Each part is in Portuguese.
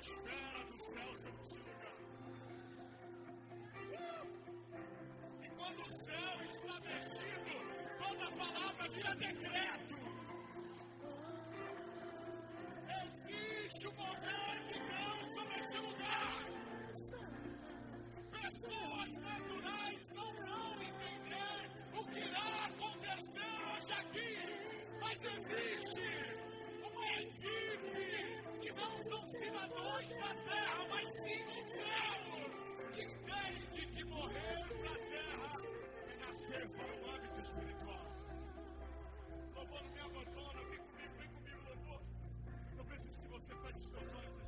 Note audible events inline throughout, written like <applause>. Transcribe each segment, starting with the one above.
atmosfera do céu sobre esse lugar. E quando o céu está mexido, toda palavra vira decreto. Existe o mover de Deus sobre este lugar. Pessoas naturais não vão entender o que irá acontecer hoje aqui. Mas existe uma equipe cidadãos da terra, mas sim do céu, que entende que morrer para a terra e nascer para o hábito espiritual. Louvor não me abandona, vem comigo, vem comigo, louvor. Eu preciso que você feche os seus olhos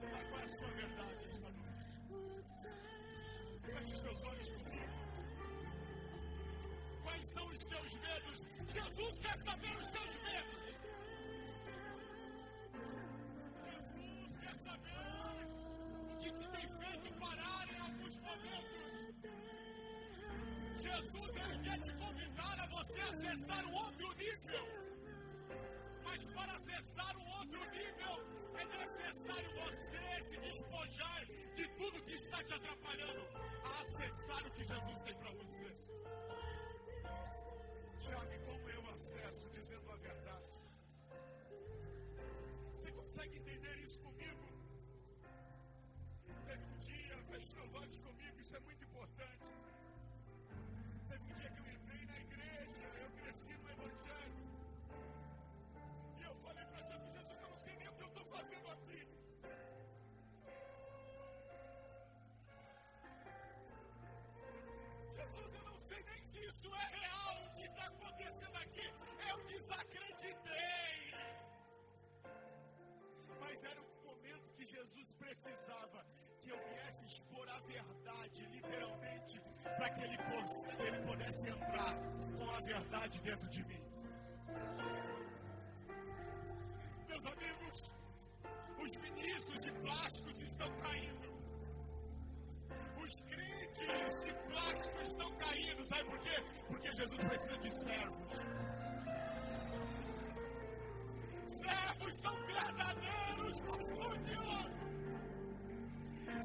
qual é a sua verdade esta noite. Feche os teus olhos comigo. Quais são os teus medos? Jesus quer saber os teus medos. Jesus quer saber o que te tem feito parar em alguns momentos. Jesus ele quer te convidar a você acessar um outro nível. Mas para acessar um outro nível, é necessário você se despojar de tudo que está te atrapalhando acessar o que Jesus tem para você. Tiago, como Jesus precisava que eu viesse expor a verdade, literalmente, para que ele, ele pudesse entrar com a verdade dentro de mim. Meus amigos, os ministros de plásticos estão caindo. Os crentes de plástico estão caindo. Sabe por quê? Porque Jesus precisa de servos. Servos são verdadeiros custodianos.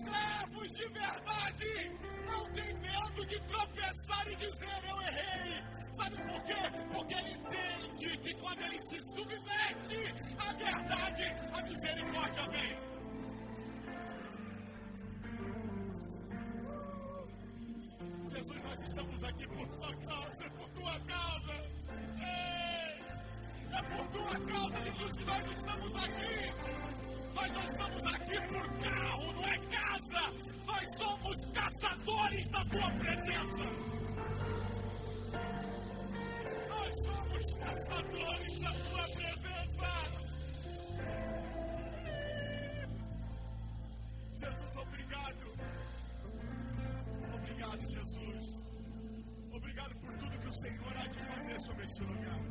Servos de verdade não tem medo de tropeçar e dizer eu errei. Sabe por quê? Porque ele entende que quando ele se submete à verdade, a misericórdia vem. Jesus, nós estamos aqui por tua causa, por tua causa. Ei! É por tua causa, que nós estamos aqui. Nós não estamos aqui por carro, não é casa. Nós somos caçadores da tua presença. Nós somos caçadores da tua presença. Jesus, obrigado. Obrigado, Jesus. Obrigado por tudo que o Senhor há de fazer sobre este lugar.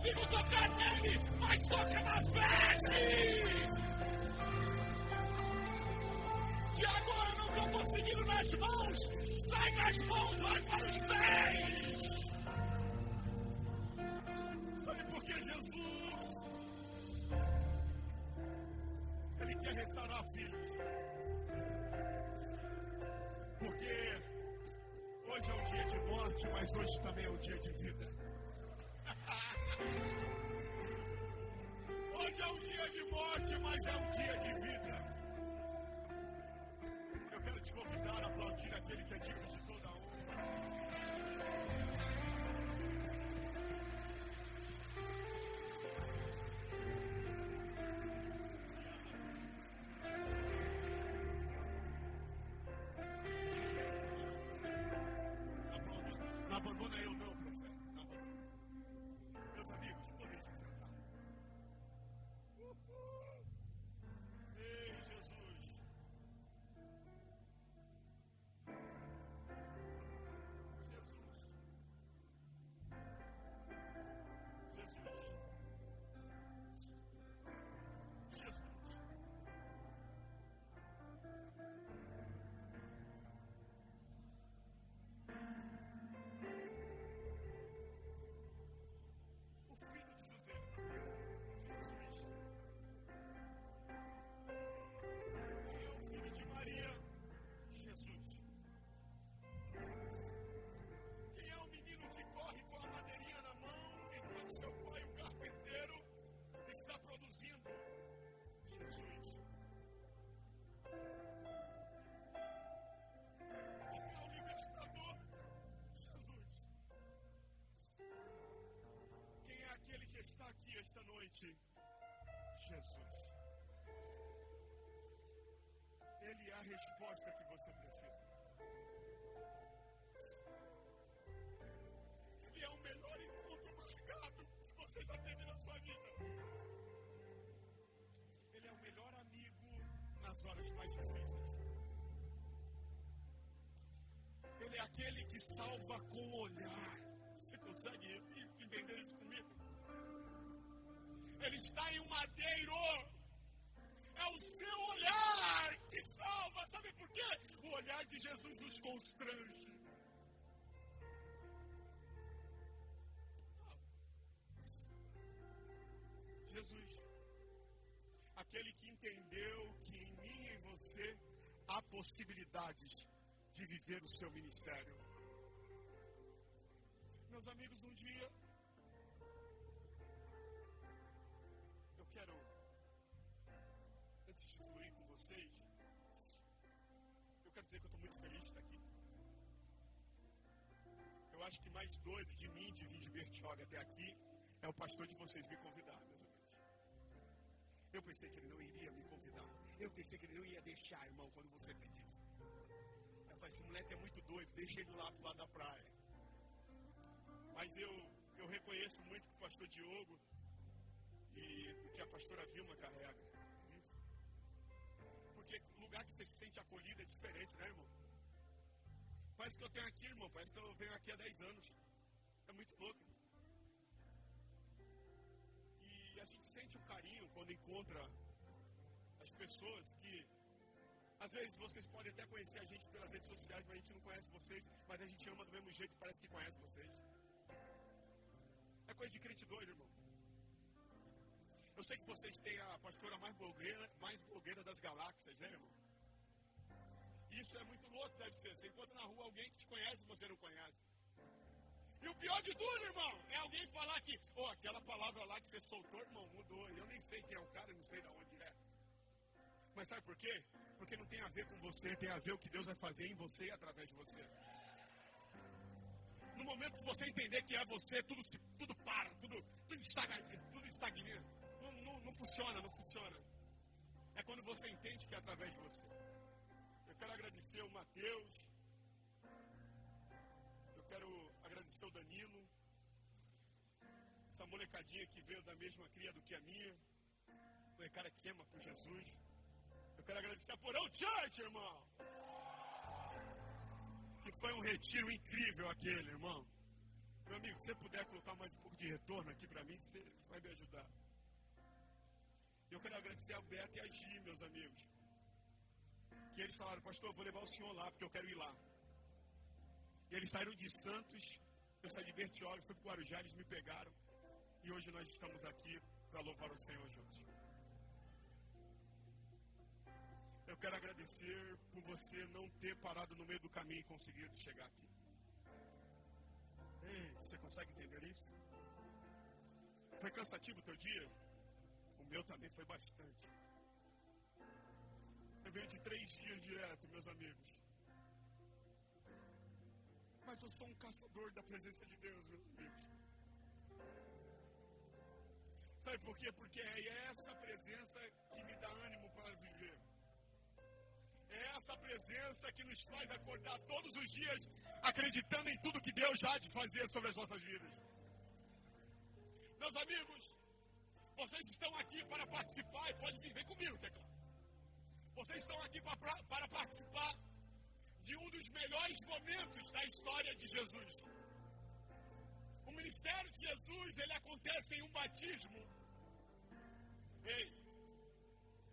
consigo tocar nele, mas toca nas vestes. Tiago, eu não estou conseguindo nas mãos. Sai das mãos, vai para os pés. Sabe por que Jesus? Ele quer restaurar filhos. Porque hoje é um dia de morte, mas hoje também é um dia de vida. Um dia de morte, mas é um dia de vida. Eu quero te convidar a aplaudir aquele que é digno de Ele é aquele que salva com o olhar. Você consegue entender isso comigo? Ele está em um madeiro. É o seu olhar que salva. Sabe por quê? O olhar de Jesus nos constrange. Jesus, aquele que entendeu há possibilidades de viver o seu ministério. Meus amigos, um dia eu quero, antes de fluir com vocês, eu quero dizer que eu estou muito feliz de estar aqui. Eu acho que mais doido de mim de vir de Bertioga até aqui é o pastor de vocês me convidar, meus amigos. Eu pensei que ele não iria me convidar. Eu pensei que ele não ia deixar, irmão, quando você pedisse. Eu falei, esse moleque é muito doido, deixa ele lá pro lado da praia. Mas eu, eu reconheço muito o pastor Diogo e que a pastora Vilma carrega. Isso. Porque o lugar que você se sente acolhido é diferente, né, irmão? Parece que eu tenho aqui, irmão, parece que eu venho aqui há 10 anos. É muito louco. E a gente sente um carinho quando encontra pessoas que às vezes vocês podem até conhecer a gente pelas redes sociais, mas a gente não conhece vocês, mas a gente ama do mesmo jeito, parece que conhece vocês. É coisa de crente doido, irmão. Eu sei que vocês têm a pastora mais blogueira, mais blogueira das galáxias, né, irmão? Isso é muito louco, deve ser. Você encontra na rua alguém que te conhece e você não conhece. E o pior de tudo, irmão, é alguém falar que, oh, aquela palavra lá que você soltou, irmão, mudou. Eu nem sei quem é o cara, não sei de onde é. Mas sabe por quê? Porque não tem a ver com você, tem a ver o que Deus vai fazer em você e através de você. No momento que você entender que é você, tudo, tudo para, tudo, tudo estagna, tudo estagna. Não, não, não funciona, não funciona. É quando você entende que é através de você. Eu quero agradecer o Mateus. Eu quero agradecer o Danilo. Essa molecadinha que veio da mesma cria do que a minha. Molecada que ama por Jesus. Eu quero agradecer a Porão Church, irmão. Que foi um retiro incrível aquele, irmão. Meu amigo, se você puder colocar mais um pouco de retorno aqui para mim, você vai me ajudar. Eu quero agradecer a Beto e a Gi, meus amigos. Que eles falaram, pastor, vou levar o senhor lá, porque eu quero ir lá. E eles saíram de Santos, eu saí de Bertioga, fui para o Guarujá, eles me pegaram. E hoje nós estamos aqui para louvar o Senhor juntos. Eu quero agradecer por você não ter parado no meio do caminho e conseguido chegar aqui. Ei, você consegue entender isso? Foi cansativo o teu dia? O meu também foi bastante. Eu venho de três dias direto, meus amigos. Mas eu sou um caçador da presença de Deus, meus amigos. Sabe por quê? Porque é essa presença que me dá ânimo para viver. É essa presença que nos faz acordar todos os dias acreditando em tudo que Deus já há de fazer sobre as nossas vidas. Meus amigos, vocês estão aqui para participar e pode vir, vem comigo, teclado. Vocês estão aqui para, para participar de um dos melhores momentos da história de Jesus. O ministério de Jesus, ele acontece em um batismo. Ei,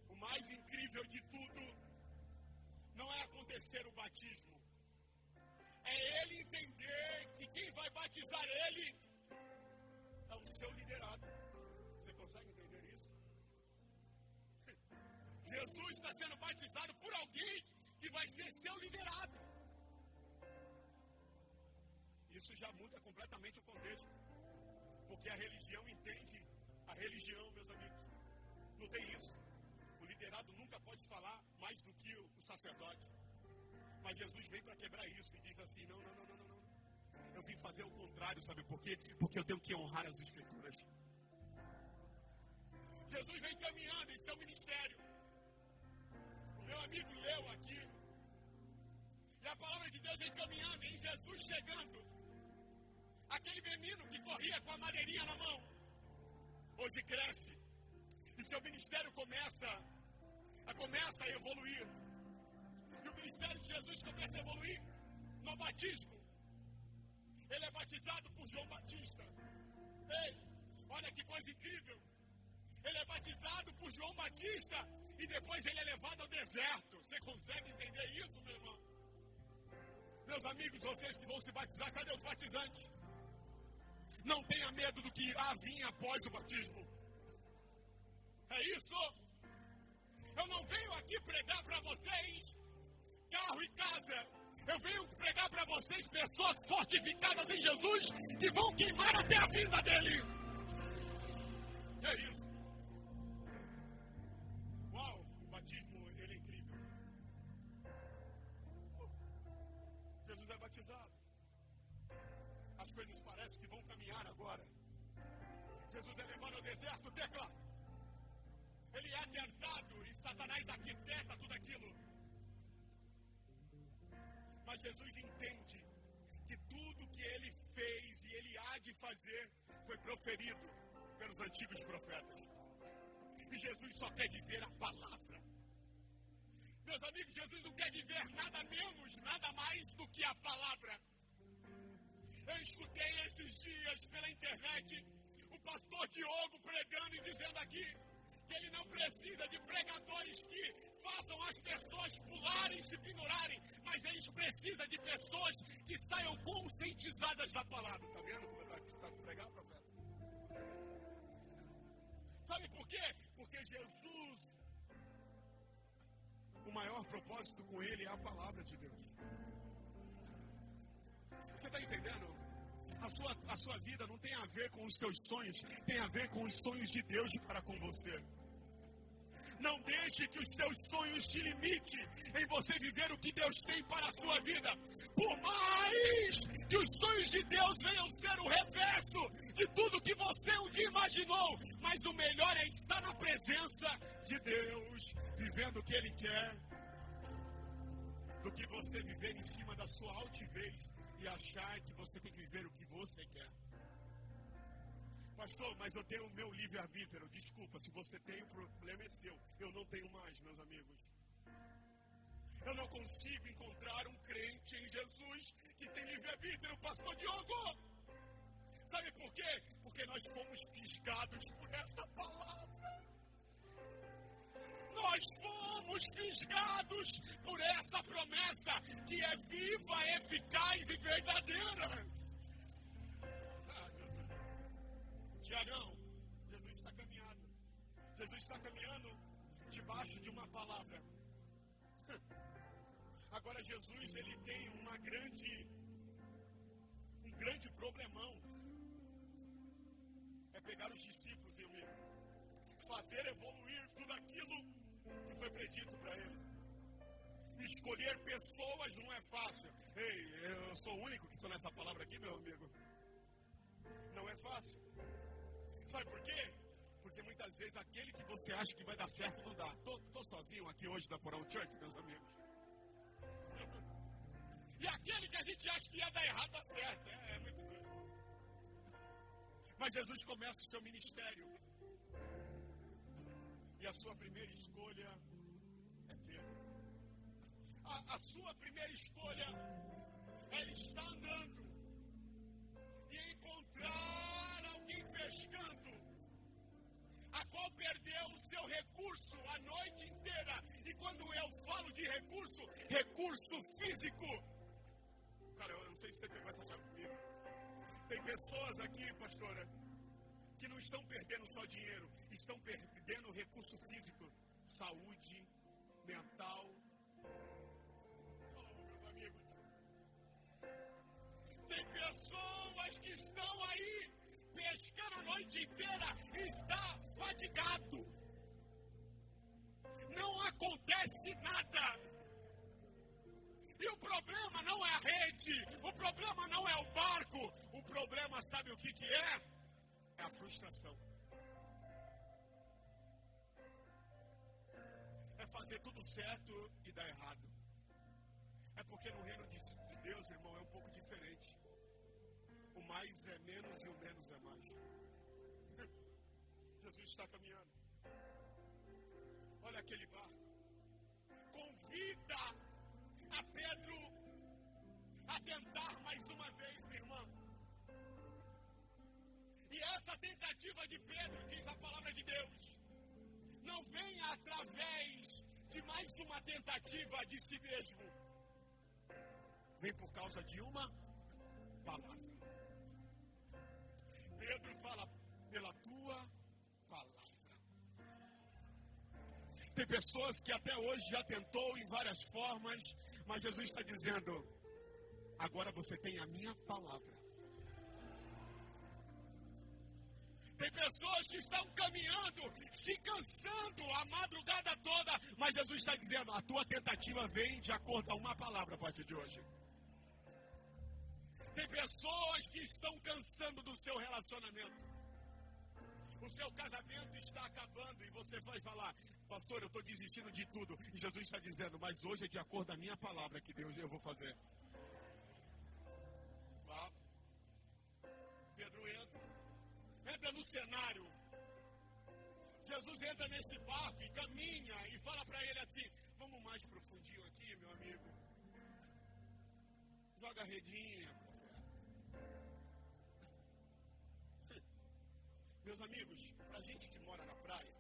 o mais incrível de tudo não é acontecer o batismo. É ele entender que quem vai batizar ele é o seu liderado. <laughs> Jesus está sendo batizado por alguém que vai ser seu liderado. Isso já muda completamente o contexto. Porque a religião entende a religião, meus amigos. Não tem isso. O liderado nunca pode falar mais do que o sacerdote. Mas Jesus vem para quebrar isso e diz assim: não, não, não, não, não. Eu vim fazer o contrário, sabe por quê? Porque eu tenho que honrar as escrituras. Jesus vem caminhando em seu ministério meu amigo leu aqui. E a palavra de Deus vem caminhando em Jesus chegando. Aquele menino que corria com a madeirinha na mão. Hoje cresce. E seu ministério começa começa a evoluir. E o ministério de Jesus começa a evoluir no batismo. Ele é batizado por João Batista. Ei, olha que coisa incrível. Ele é batizado por João Batista e depois ele é levado ao deserto. Você consegue entender isso, meu irmão? Meus amigos, vocês que vão se batizar, cadê os batizantes? Não tenha medo do que há vinha após o batismo. É isso? Eu não venho aqui pregar para vocês carro e casa. Eu venho pregar para vocês pessoas fortificadas em Jesus que vão queimar até a vida dele. É isso. Jesus é levado ao deserto, tecla. Ele é tentado e Satanás arquiteta tudo aquilo. Mas Jesus entende que tudo que ele fez e ele há de fazer foi proferido pelos antigos profetas. E Jesus só quer viver a palavra. Meus amigos, Jesus não quer viver nada menos, nada mais do que a palavra. Eu escutei esses dias pela internet pastor Diogo pregando e dizendo aqui que ele não precisa de pregadores que façam as pessoas pularem, se pendurarem, mas eles precisam de pessoas que saiam conscientizadas da palavra. Está vendo como está tá pregar, profeta? Sabe por quê? Porque Jesus, o maior propósito com ele é a palavra de Deus. Você está entendendo? A sua, a sua vida não tem a ver com os teus sonhos, tem a ver com os sonhos de Deus para com você. Não deixe que os teus sonhos te limitem em você viver o que Deus tem para a sua vida. Por mais que os sonhos de Deus venham ser o reverso de tudo que você um dia imaginou, mas o melhor é estar na presença de Deus, vivendo o que Ele quer, do que você viver em cima da sua altivez e achar que você tem que viver o que você quer. Pastor, mas eu tenho o meu livre-arbítrio. Desculpa, se você tem, o problema é seu. Eu não tenho mais, meus amigos. Eu não consigo encontrar um crente em Jesus que tem livre-arbítrio, Pastor Diogo. Sabe por quê? Porque nós fomos fisgados por esta palavra. Nós fomos fisgados por essa promessa que é viva, eficaz e verdadeira. Tiagão, Jesus está caminhando. Jesus está caminhando debaixo de uma palavra. <laughs> Agora Jesus ele tem uma grande um grande problemão. É pegar os discípulos, amigo fazer evoluir tudo aquilo que foi predito para ele. Escolher pessoas não é fácil. Ei, eu sou o único que estou nessa palavra aqui, meu amigo. Não é fácil. Sabe por quê? Porque muitas vezes aquele que você acha que vai dar certo não dá. Estou sozinho aqui hoje da Porão Church, meus amigos. E aquele que a gente acha que ia dar errado dá certo. É, é muito doido. Mas Jesus começa o seu ministério. E a sua primeira escolha é Pedro. A, a sua primeira escolha é estar andando perdeu o seu recurso a noite inteira. E quando eu falo de recurso, recurso físico Cara, eu não sei se você pegou essa chave comigo. Tem pessoas aqui, pastora, que não estão perdendo só dinheiro, estão perdendo recurso físico, saúde, mental. Tem pessoas que estão aí pescando a noite inteira está fadigado. Não acontece nada. E o problema não é a rede, o problema não é o barco, o problema, sabe o que, que é? É a frustração. É fazer tudo certo e dar errado. É porque no reino de Deus, irmão, é um pouco diferente. Mais é menos e o menos é mais. <laughs> Jesus está caminhando. Olha aquele barco. Convida a Pedro a tentar mais uma vez, minha irmã. E essa tentativa de Pedro, diz a palavra de Deus, não vem através de mais uma tentativa de si mesmo. Vem por causa de uma palavra. Pedro fala pela tua palavra. Tem pessoas que até hoje já tentou em várias formas mas Jesus está dizendo: agora você tem a minha palavra. Tem pessoas que estão caminhando, se cansando a madrugada toda, mas Jesus está dizendo: a tua tentativa vem de acordo a uma palavra a partir de hoje. Tem pessoas que estão cansando do seu relacionamento. O seu casamento está acabando e você vai falar: Pastor, eu estou desistindo de tudo. E Jesus está dizendo, mas hoje é de acordo com a minha palavra que Deus eu vou fazer. Vá. Pedro entra. Entra no cenário. Jesus entra nesse barco e caminha e fala para ele assim: Vamos mais profundinho aqui, meu amigo. Joga a redinha, Meus amigos, para gente que mora na praia,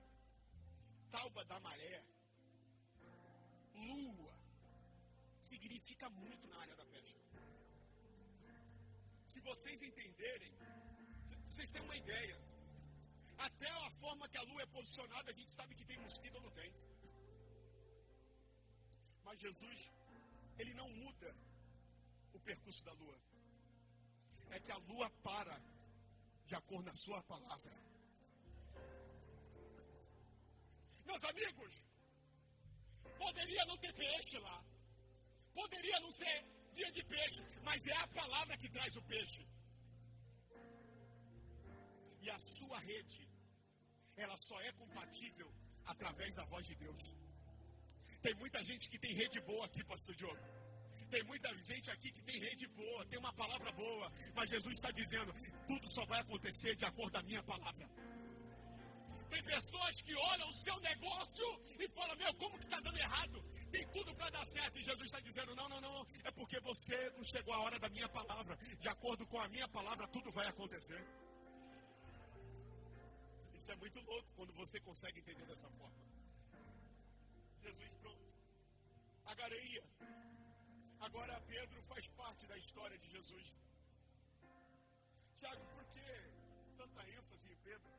tauba da maré, lua, significa muito na área da pesca. Se vocês entenderem, vocês têm uma ideia. Até a forma que a lua é posicionada, a gente sabe que tem mosquito ou não tem. Mas Jesus, ele não muda o percurso da lua. É que a lua para de acordo com a sua palavra. Meus amigos, poderia não ter peixe lá. Poderia não ser dia de peixe, mas é a palavra que traz o peixe. E a sua rede, ela só é compatível através da voz de Deus. Tem muita gente que tem rede boa aqui, pastor Diogo. Tem muita gente aqui que tem rede boa, tem uma palavra boa, mas Jesus está dizendo: tudo só vai acontecer de acordo com a minha palavra. Tem pessoas que olham o seu negócio e falam: Meu, como que está dando errado? Tem tudo para dar certo. E Jesus está dizendo: Não, não, não. É porque você não chegou a hora da minha palavra. De acordo com a minha palavra, tudo vai acontecer. Isso é muito louco quando você consegue entender dessa forma. Jesus, pronto. A gareia. Agora Pedro faz parte da história de Jesus. Tiago, por que tanta ênfase em Pedro?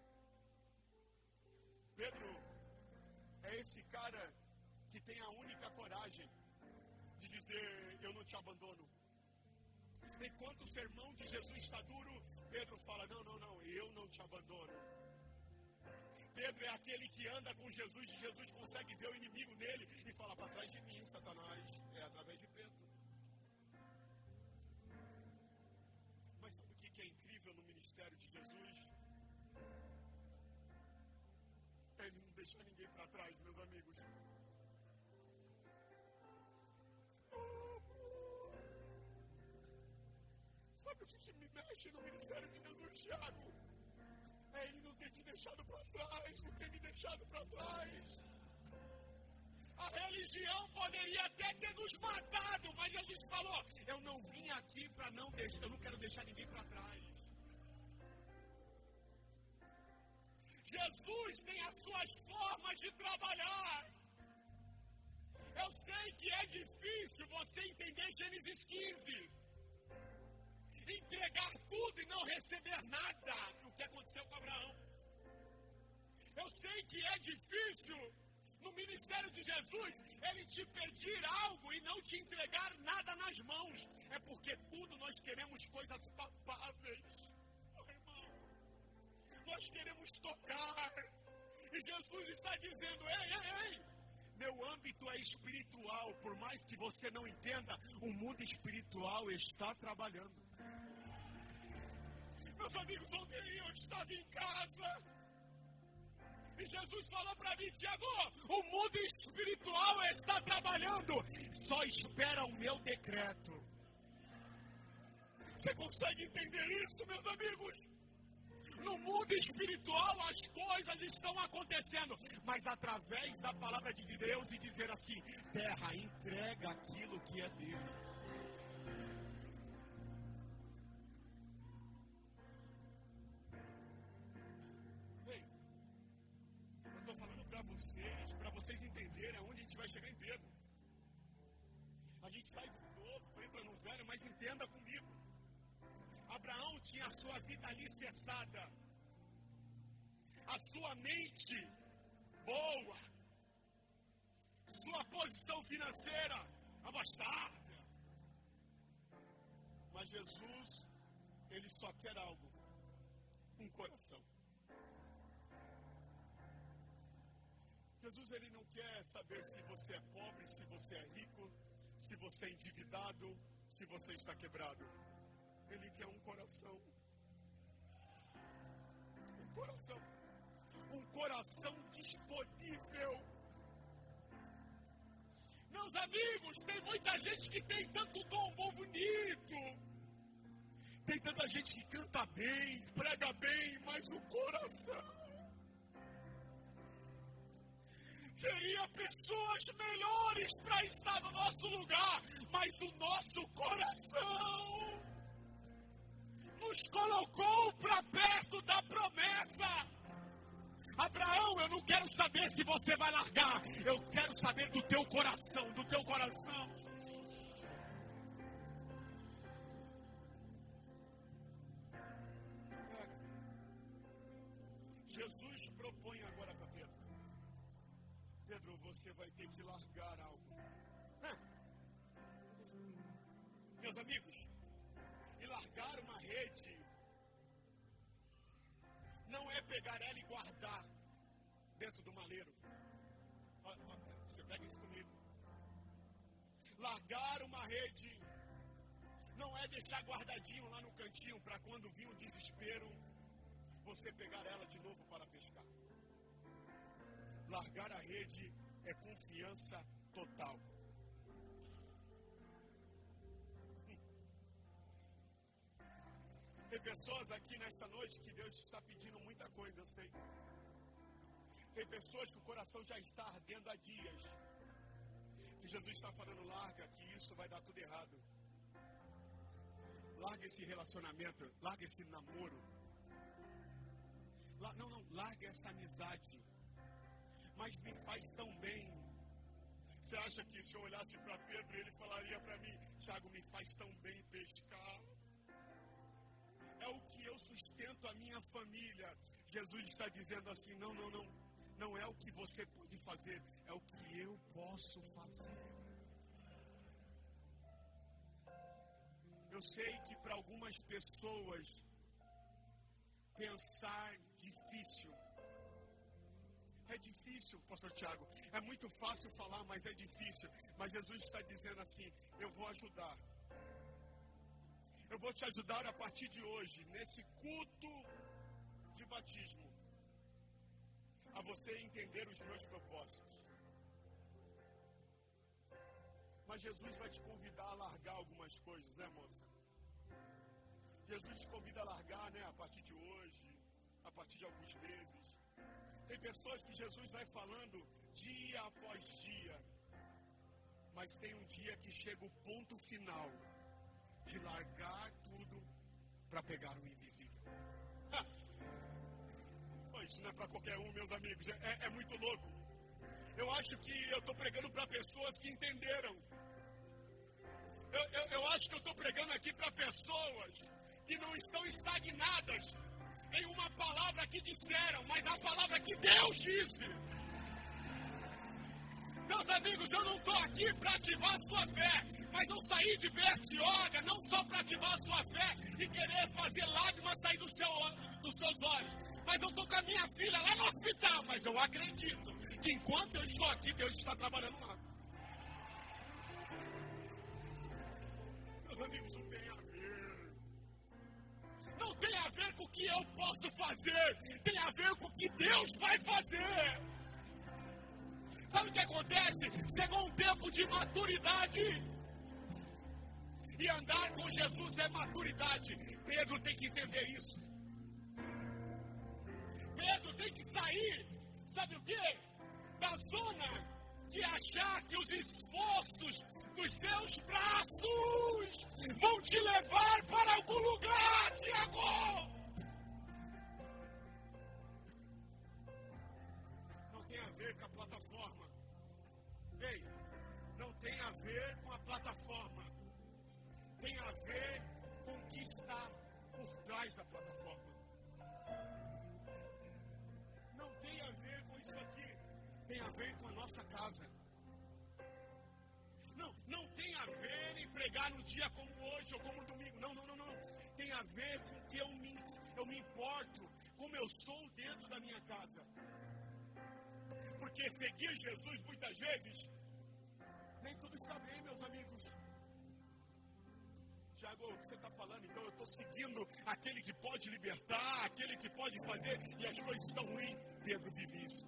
Pedro é esse cara que tem a única coragem de dizer: Eu não te abandono. Enquanto o sermão de Jesus está duro, Pedro fala: Não, não, não, eu não te abandono. Pedro é aquele que anda com Jesus e Jesus consegue ver o inimigo nele e fala para trás de mim, Satanás. É através de Pedro. No ministério de Jesus? Ele não deixar ninguém para trás, meus amigos. Sabe o que me mexe no ministério de Jesus, Tiago? É ele não ter te deixado para trás, não ter me deixado para trás. A religião poderia até ter nos matado, mas Jesus falou: Eu não vim aqui para não deixar, eu não quero deixar ninguém para trás. Jesus tem as suas formas de trabalhar. Eu sei que é difícil você entender Gênesis 15. Entregar tudo e não receber nada. O que aconteceu com Abraão. Eu sei que é difícil no ministério de Jesus, ele te pedir algo e não te entregar nada nas mãos. É porque tudo nós queremos coisas palpáveis. Nós queremos tocar. E Jesus está dizendo: ei, ei, ei. Meu âmbito é espiritual, por mais que você não entenda, o mundo espiritual está trabalhando. Meus amigos, ontem eu estava em casa e Jesus falou para mim, Tiago, o mundo espiritual está trabalhando, só espera o meu decreto. Você consegue entender isso, meus amigos? No mundo espiritual as coisas estão acontecendo, mas através da palavra de Deus e dizer assim: terra, entrega aquilo que é dele. sai do novo, entra no velho, mas entenda comigo. Abraão tinha a sua vida alicerçada, a sua mente boa, sua posição financeira abastada. Mas Jesus, ele só quer algo: um coração. Jesus ele não quer saber se você é pobre, se você é rico, se você é endividado, se você está quebrado. Ele quer um coração. Um coração. Um coração disponível. Meus amigos, tem muita gente que tem tanto dom bom bonito. Tem tanta gente que canta bem, prega bem, mas o coração teria pessoas melhores para estar no nosso lugar, mas o nosso coração nos colocou para perto da promessa. Abraão, eu não quero saber se você vai largar, eu quero saber do teu coração, do teu coração. vai ter que largar algo. Meus amigos, largar uma rede não é pegar ela e guardar dentro do maleiro. Você pega isso comigo. Largar uma rede não é deixar guardadinho lá no cantinho para quando vir o desespero você pegar ela de novo para pescar. Largar a rede é confiança total. Tem pessoas aqui nesta noite que Deus está pedindo muita coisa, eu sei. Tem pessoas que o coração já está ardendo há dias. Que Jesus está falando, larga, que isso vai dar tudo errado. Larga esse relacionamento, larga esse namoro. La, não, não, larga essa amizade mas me faz tão bem. Você acha que se eu olhasse para Pedro, ele falaria para mim: Tiago, me faz tão bem pescar? Eu sustento a minha família. Jesus está dizendo assim: não, não, não. Não é o que você pode fazer, é o que eu posso fazer. Eu sei que para algumas pessoas pensar difícil É difícil, pastor Tiago. É muito fácil falar, mas é difícil. Mas Jesus está dizendo assim: eu vou ajudar. Eu vou te ajudar a partir de hoje, nesse culto de batismo, a você entender os meus propósitos. Mas Jesus vai te convidar a largar algumas coisas, né, moça? Jesus te convida a largar, né, a partir de hoje, a partir de alguns meses. Tem pessoas que Jesus vai falando dia após dia, mas tem um dia que chega o ponto final de largar tudo para pegar o invisível. isso não é para qualquer um, meus amigos, é, é, é muito louco. Eu acho que eu estou pregando para pessoas que entenderam. Eu, eu, eu acho que eu estou pregando aqui para pessoas que não estão estagnadas em uma palavra que disseram, mas a palavra que Deus disse. Meus amigos, eu não estou aqui para ativar a sua fé, mas eu saí de Bertioga não só para ativar a sua fé e querer fazer lágrimas sair do seu, dos seus olhos, mas eu estou com a minha filha lá no hospital, mas eu acredito que enquanto eu estou aqui, Deus está trabalhando lá. Meus amigos, não tem a ver. Não tem a ver com o que eu posso fazer, tem a ver com o que Deus vai fazer. Sabe o que acontece? Chegou um tempo de maturidade. E andar com Jesus é maturidade. Pedro tem que entender isso. Pedro tem que sair, sabe o quê? Da zona de achar que os esforços dos seus braços vão te levar para algum lugar, Tiago. Não tem a ver com a plataforma. Ei, não tem a ver com a plataforma. A ver com que eu me, eu me importo, como eu sou dentro da minha casa. Porque seguir Jesus muitas vezes, nem tudo está bem, meus amigos. Tiago, o que você está falando? Então eu estou seguindo aquele que pode libertar, aquele que pode fazer, e as coisas estão ruins. Pedro vive isso.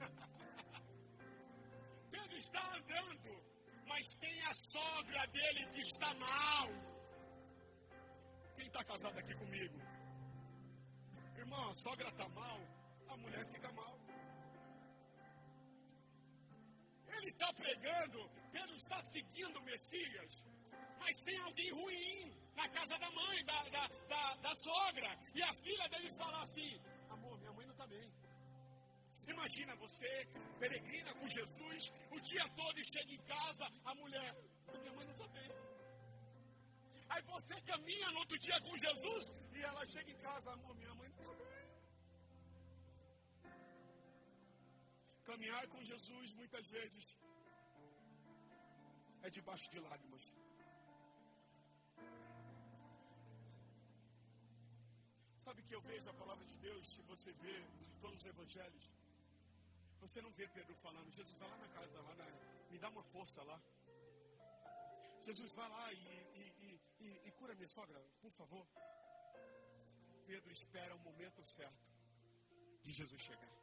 <laughs> Pedro está andando, mas tem a sogra dele que está mal. Quem está casado aqui comigo? Irmão, a sogra está mal, a mulher fica mal. Ele está pregando, Pedro está seguindo o Messias, mas tem alguém ruim na casa da mãe, da, da, da, da sogra, e a filha dele fala assim: Amor, minha mãe não está bem. Imagina você, peregrina com Jesus, o dia todo e chega em casa, a mulher, minha mãe não está caminha no outro dia com Jesus e ela chega em casa, amor, minha mãe não está bem. Caminhar com Jesus muitas vezes é debaixo de lágrimas. Sabe que eu vejo a palavra de Deus, se você vê em todos os evangelhos, você não vê Pedro falando, Jesus vai lá na casa, lá na, me dá uma força lá. Jesus vai lá e, e, e, e cura minha sogra, por favor. Pedro espera o momento certo de Jesus chegar.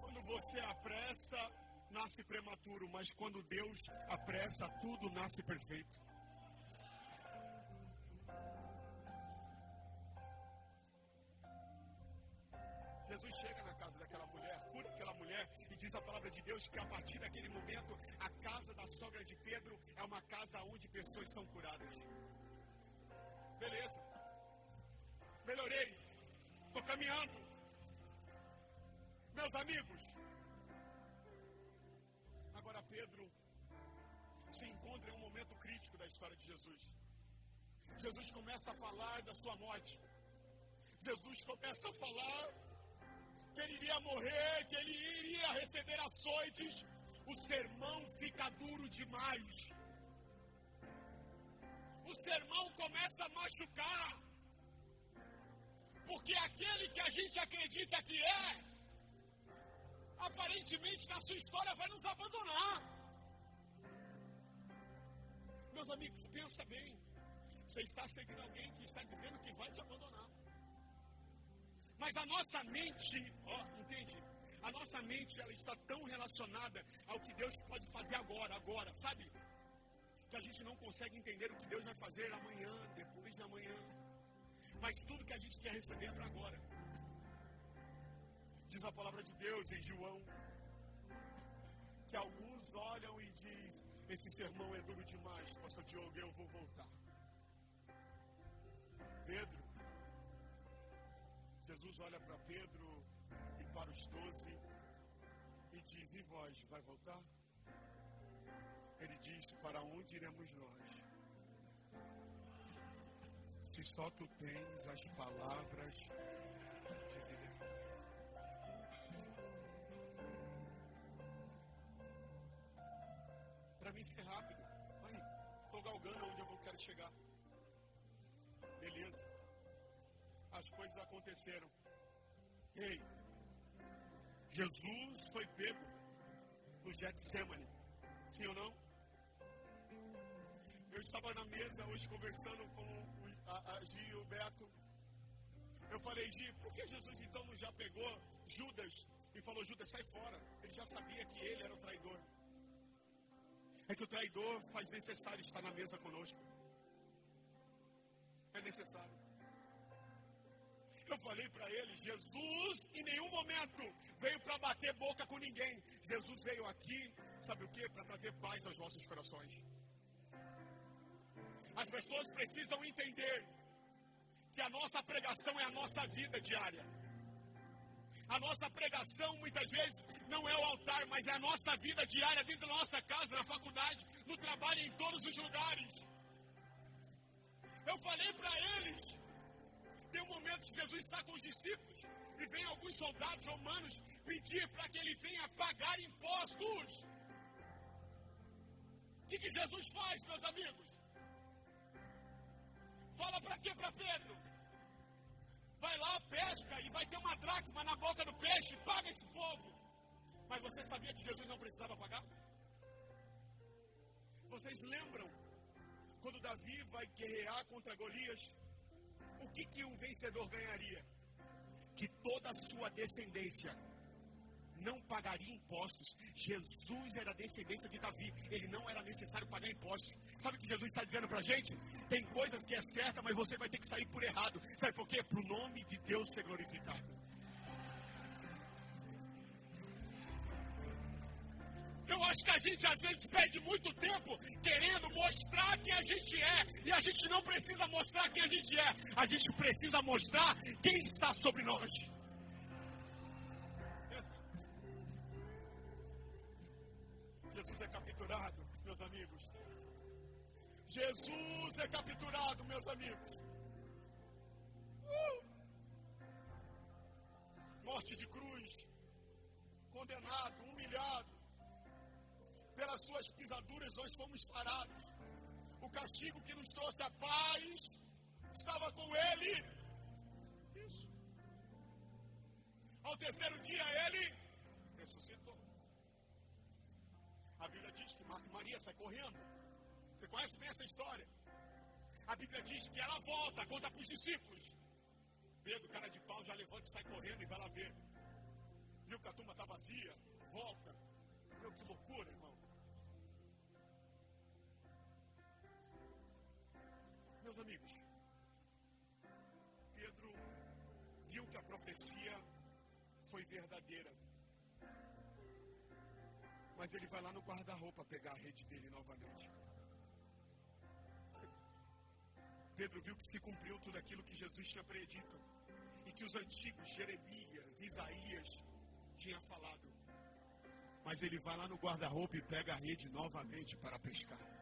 Quando você apressa, nasce prematuro, mas quando Deus apressa, tudo nasce perfeito. Diz a palavra de Deus que a partir daquele momento a casa da sogra de Pedro é uma casa onde pessoas são curadas. Beleza. Melhorei. Estou caminhando. Meus amigos. Agora Pedro se encontra em um momento crítico da história de Jesus. Jesus começa a falar da sua morte. Jesus começa a falar que ele iria morrer, que ele iria receber açoites. O sermão fica duro demais. o sermão começa a machucar. Porque aquele que a gente acredita que é, aparentemente na sua história vai nos abandonar. Meus amigos, pensa bem. Você está seguindo alguém que está dizendo que vai te abandonar. Mas a nossa mente, ó, entende? A nossa mente ela está tão relacionada ao que Deus pode fazer agora, agora, sabe? Que a gente não consegue entender o que Deus vai fazer amanhã, depois de amanhã. Mas tudo que a gente quer receber é para agora. Diz a palavra de Deus em João que alguns olham e diz: esse sermão é duro demais, pastor Diogo, eu vou voltar. Pedro, Jesus olha para Pedro e para os doze e diz: E vós, vai voltar? Ele diz: Para onde iremos nós? Se só tu tens as palavras de vida. Para mim ser rápido. Aí, estou galgando onde eu vou quero chegar. Beleza. As coisas aconteceram. Ei, Jesus foi pego no Getsemane. Sim ou não? Eu estava na mesa hoje conversando com a, a Gi e o Beto. Eu falei, Gi, por que Jesus então não já pegou Judas e falou, Judas, sai fora? Ele já sabia que ele era o traidor. É que o traidor faz necessário estar na mesa conosco. É necessário. Eu falei para ele, Jesus em nenhum momento veio para bater boca com ninguém. Jesus veio aqui, sabe o que? Para trazer paz aos nossos corações. As pessoas precisam entender que a nossa pregação é a nossa vida diária. A nossa pregação muitas vezes não é o altar, mas é a nossa vida diária dentro da nossa casa, na faculdade, no trabalho, em todos os lugares. Eu falei para eles, tem um momento que Jesus está com os discípulos e vem alguns soldados romanos pedir para que ele venha pagar impostos. O que, que Jesus faz, meus amigos? Fala para quê para Pedro? Vai lá, pesca e vai ter uma dracma na boca do peixe, paga esse povo. Mas você sabia que Jesus não precisava pagar? Vocês lembram quando Davi vai guerrear contra Golias? O que, que um vencedor ganharia? Que toda a sua descendência não pagaria impostos. Jesus era descendência de Davi, ele não era necessário pagar impostos. Sabe o que Jesus está dizendo para a gente? Tem coisas que é certa, mas você vai ter que sair por errado. Sabe por quê? Para o nome de Deus ser glorificado. Eu acho que a gente às vezes perde muito tempo querendo mostrar quem a gente é. E a gente não precisa mostrar quem a gente é. A gente precisa mostrar quem está sobre nós. <laughs> Jesus é capturado, meus amigos. Jesus é capturado, meus amigos. Uh! Morte de cruz, condenado, humilhado. Suas pisaduras nós fomos sarados. O castigo que nos trouxe a paz estava com ele. Isso. Ao terceiro dia ele ressuscitou. A Bíblia diz que Marta e Maria saem correndo. Você conhece bem essa história? A Bíblia diz que ela volta, conta para os discípulos. Pedro, cara de pau, já levanta e sai correndo e vai lá ver. Viu que a turma está vazia? Volta. Meu, que loucura, irmão. Amigos, Pedro viu que a profecia foi verdadeira. Mas ele vai lá no guarda-roupa pegar a rede dele novamente. Pedro viu que se cumpriu tudo aquilo que Jesus tinha predito e que os antigos Jeremias, Isaías tinha falado. Mas ele vai lá no guarda-roupa e pega a rede novamente para pescar.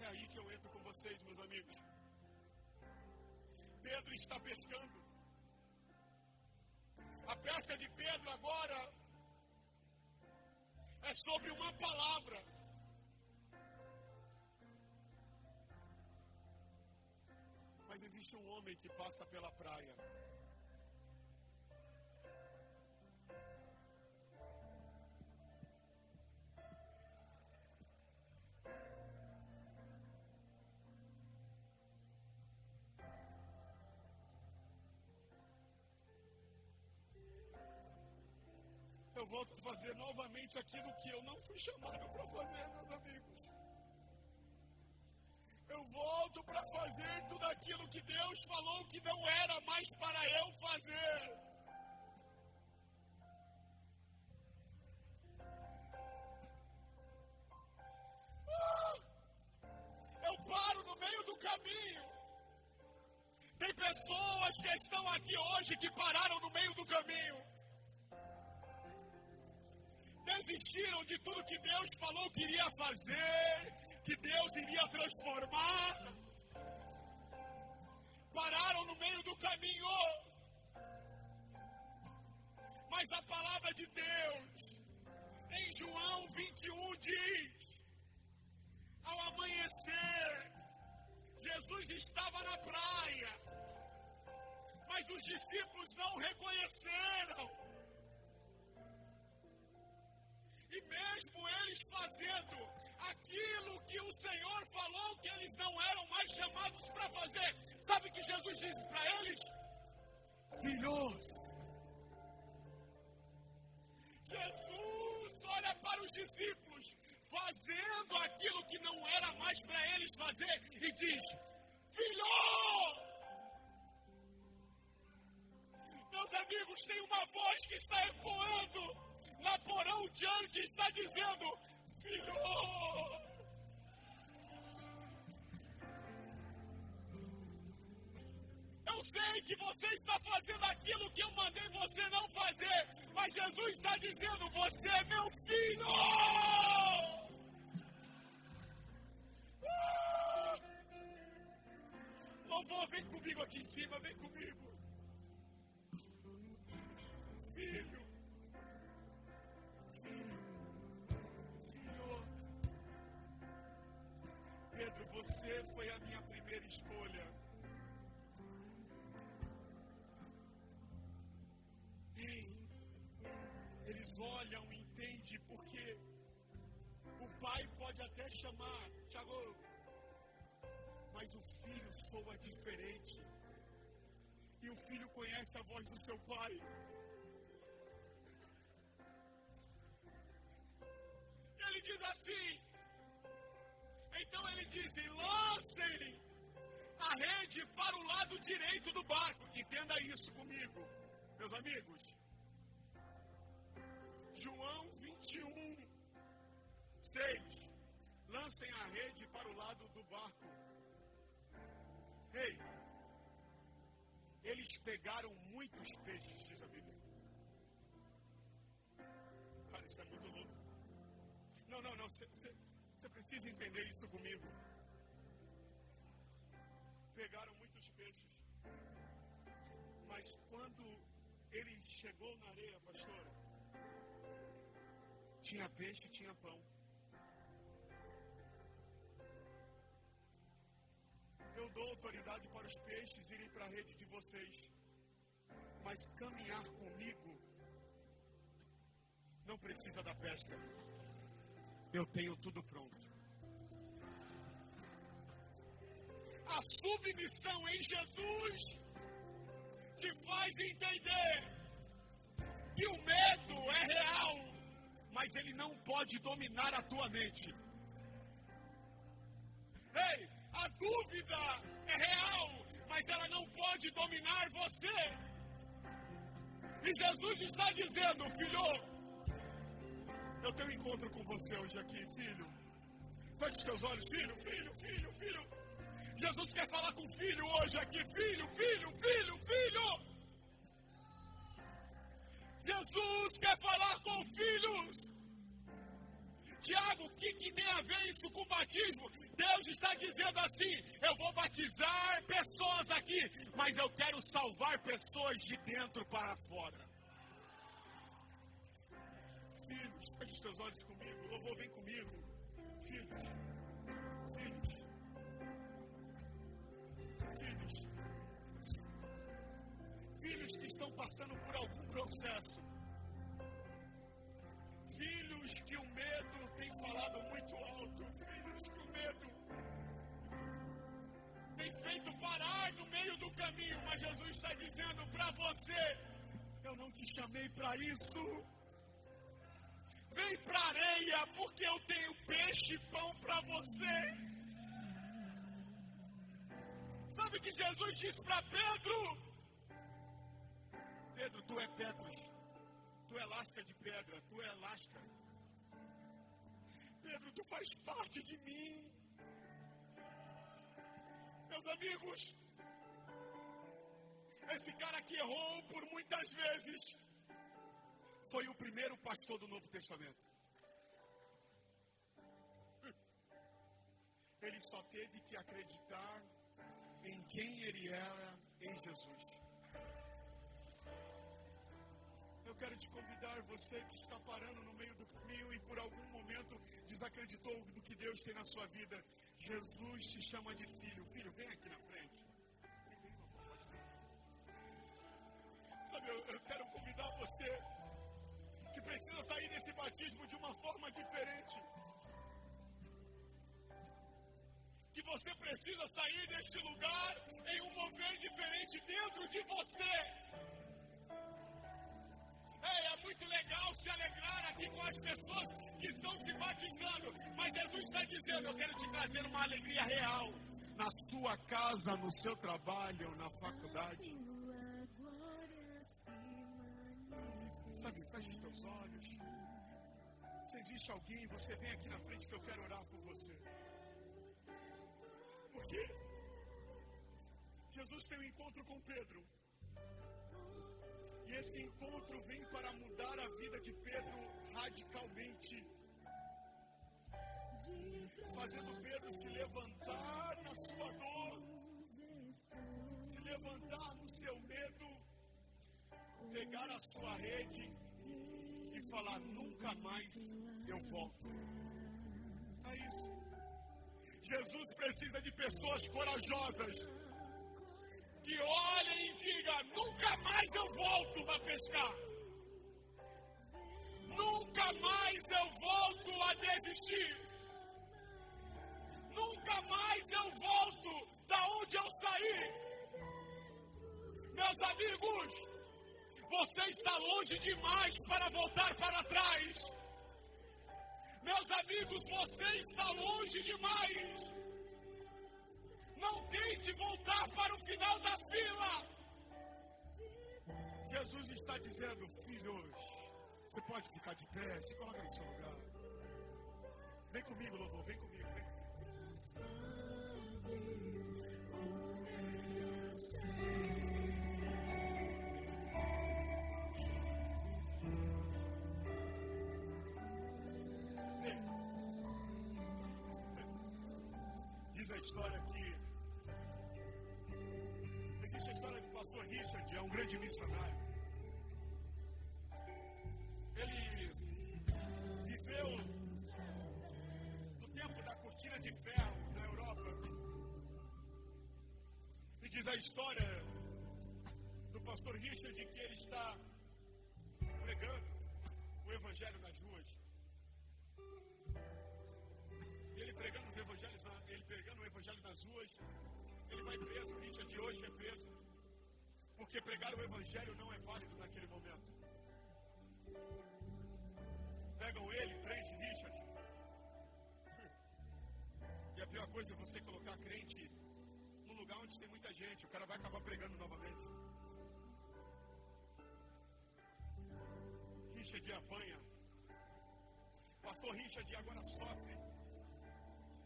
É aí que eu entro com vocês, meus amigos. Pedro está pescando. A pesca de Pedro agora é sobre uma palavra. Mas existe um homem que passa pela praia. Eu volto a fazer novamente aquilo que eu não fui chamado para fazer, meus amigos eu volto para fazer tudo aquilo que Deus falou que não era mais para eu fazer. Ah, eu paro no meio do caminho. Tem pessoas que estão aqui hoje que pararam no meio do caminho. Desistiram de tudo que Deus falou que iria fazer que Deus iria transformar, pararam no meio do caminho. Mas a palavra de Deus, em João 21, diz: ao amanhecer, Jesus estava na praia, mas os discípulos não reconheceram. E mesmo eles fazendo aquilo que o Senhor falou que eles não eram mais chamados para fazer. Sabe o que Jesus disse para eles? Filhos, Jesus olha para os discípulos fazendo aquilo que não era mais para eles fazer e diz: Filho! Meus amigos, tem uma voz que está ecoando na porão diante, está dizendo: Filho! Eu sei que você está fazendo aquilo que eu mandei você não fazer, mas Jesus está dizendo: Você é meu filho! Ah! Louvor, vem comigo aqui em cima, vem comigo. Filho. Filho soa diferente. E o filho conhece a voz do seu pai. Ele diz assim: então ele disse: lancem a rede para o lado direito do barco. Entenda isso comigo, meus amigos. João 21, 6. Lancem a rede para o lado do barco. Ei, eles pegaram muitos peixes, diz a Bíblia. Cara, isso é muito louco. Não, não, não. Cê, cê, você precisa entender isso comigo. Pegaram muitos peixes. Mas quando ele chegou na areia, pastor, tinha peixe e tinha pão. Eu dou autoridade para os peixes irem para a rede de vocês. Mas caminhar comigo não precisa da pesca eu tenho tudo pronto. A submissão em Jesus te faz entender que o medo é real, mas ele não pode dominar a tua mente. Ei, a dúvida é real, mas ela não pode dominar você. E Jesus está dizendo, filho, eu tenho um encontro com você hoje aqui, filho. Feche os teus olhos, filho, filho, filho, filho. Jesus quer falar com o filho hoje aqui, filho, filho, filho, filho. Jesus quer falar com filhos. Tiago, o que, que tem a ver isso com batismo? Deus está dizendo assim: eu vou batizar pessoas aqui, mas eu quero salvar pessoas de dentro para fora. Filhos, feche os seus olhos comigo, louvor vem comigo. Filhos, filhos, filhos, filhos que estão passando por algum processo falado muito alto, filhos o medo tem feito parar no meio do caminho, mas Jesus está dizendo para você: eu não te chamei para isso. Vem para areia, porque eu tenho peixe e pão para você. Sabe que Jesus disse para Pedro? Pedro, tu é Petros, tu é lasca de pedra, tu é lasca. Pedro, tu faz parte de mim. Meus amigos, esse cara que errou por muitas vezes, foi o primeiro pastor do Novo Testamento. Ele só teve que acreditar em quem ele era em Jesus. Quero te convidar, você que está parando no meio do caminho e por algum momento desacreditou do que Deus tem na sua vida. Jesus te chama de filho. Filho, vem aqui na frente. Sabe, eu, eu quero convidar você que precisa sair desse batismo de uma forma diferente. Que você precisa sair deste lugar em um mover diferente dentro de você. Muito legal se alegrar aqui com as pessoas que estão se batizando, mas Jesus está dizendo: Eu quero te trazer uma alegria real na sua casa, no seu trabalho, na faculdade. Sabe, feche os teus olhos. Se existe alguém, você vem aqui na frente que eu quero orar por você. Porque Jesus tem um encontro com Pedro. Esse encontro vem para mudar a vida de Pedro radicalmente. Fazendo Pedro se levantar na sua dor, se levantar no seu medo pegar a sua rede e falar: nunca mais eu volto. É isso. Jesus precisa de pessoas corajosas nunca mais eu volto para pescar. Nunca mais eu volto a desistir. Nunca mais eu volto da onde eu saí. Meus amigos, você está longe demais para voltar para trás. Meus amigos, você está longe demais. Não tente voltar para o final da fila. Jesus está dizendo, filhos, você pode ficar de pé, se coloca no seu lugar. Vem comigo, louvor, vem comigo, vem comigo. história aqui. Existe a história do pastor Richard, é um grande missionário. A história do pastor Richard que ele está pregando o evangelho nas ruas. Ele pregando os evangelhos ele pregando o evangelho nas ruas, ele vai preso, Richard de hoje é preso, porque pregar o evangelho não é válido naquele momento. Pegam ele, prende Richard. <laughs> E a pior coisa é você colocar crente lugar onde tem muita gente, o cara vai acabar pregando novamente. Richard apanha. Pastor Richard agora sofre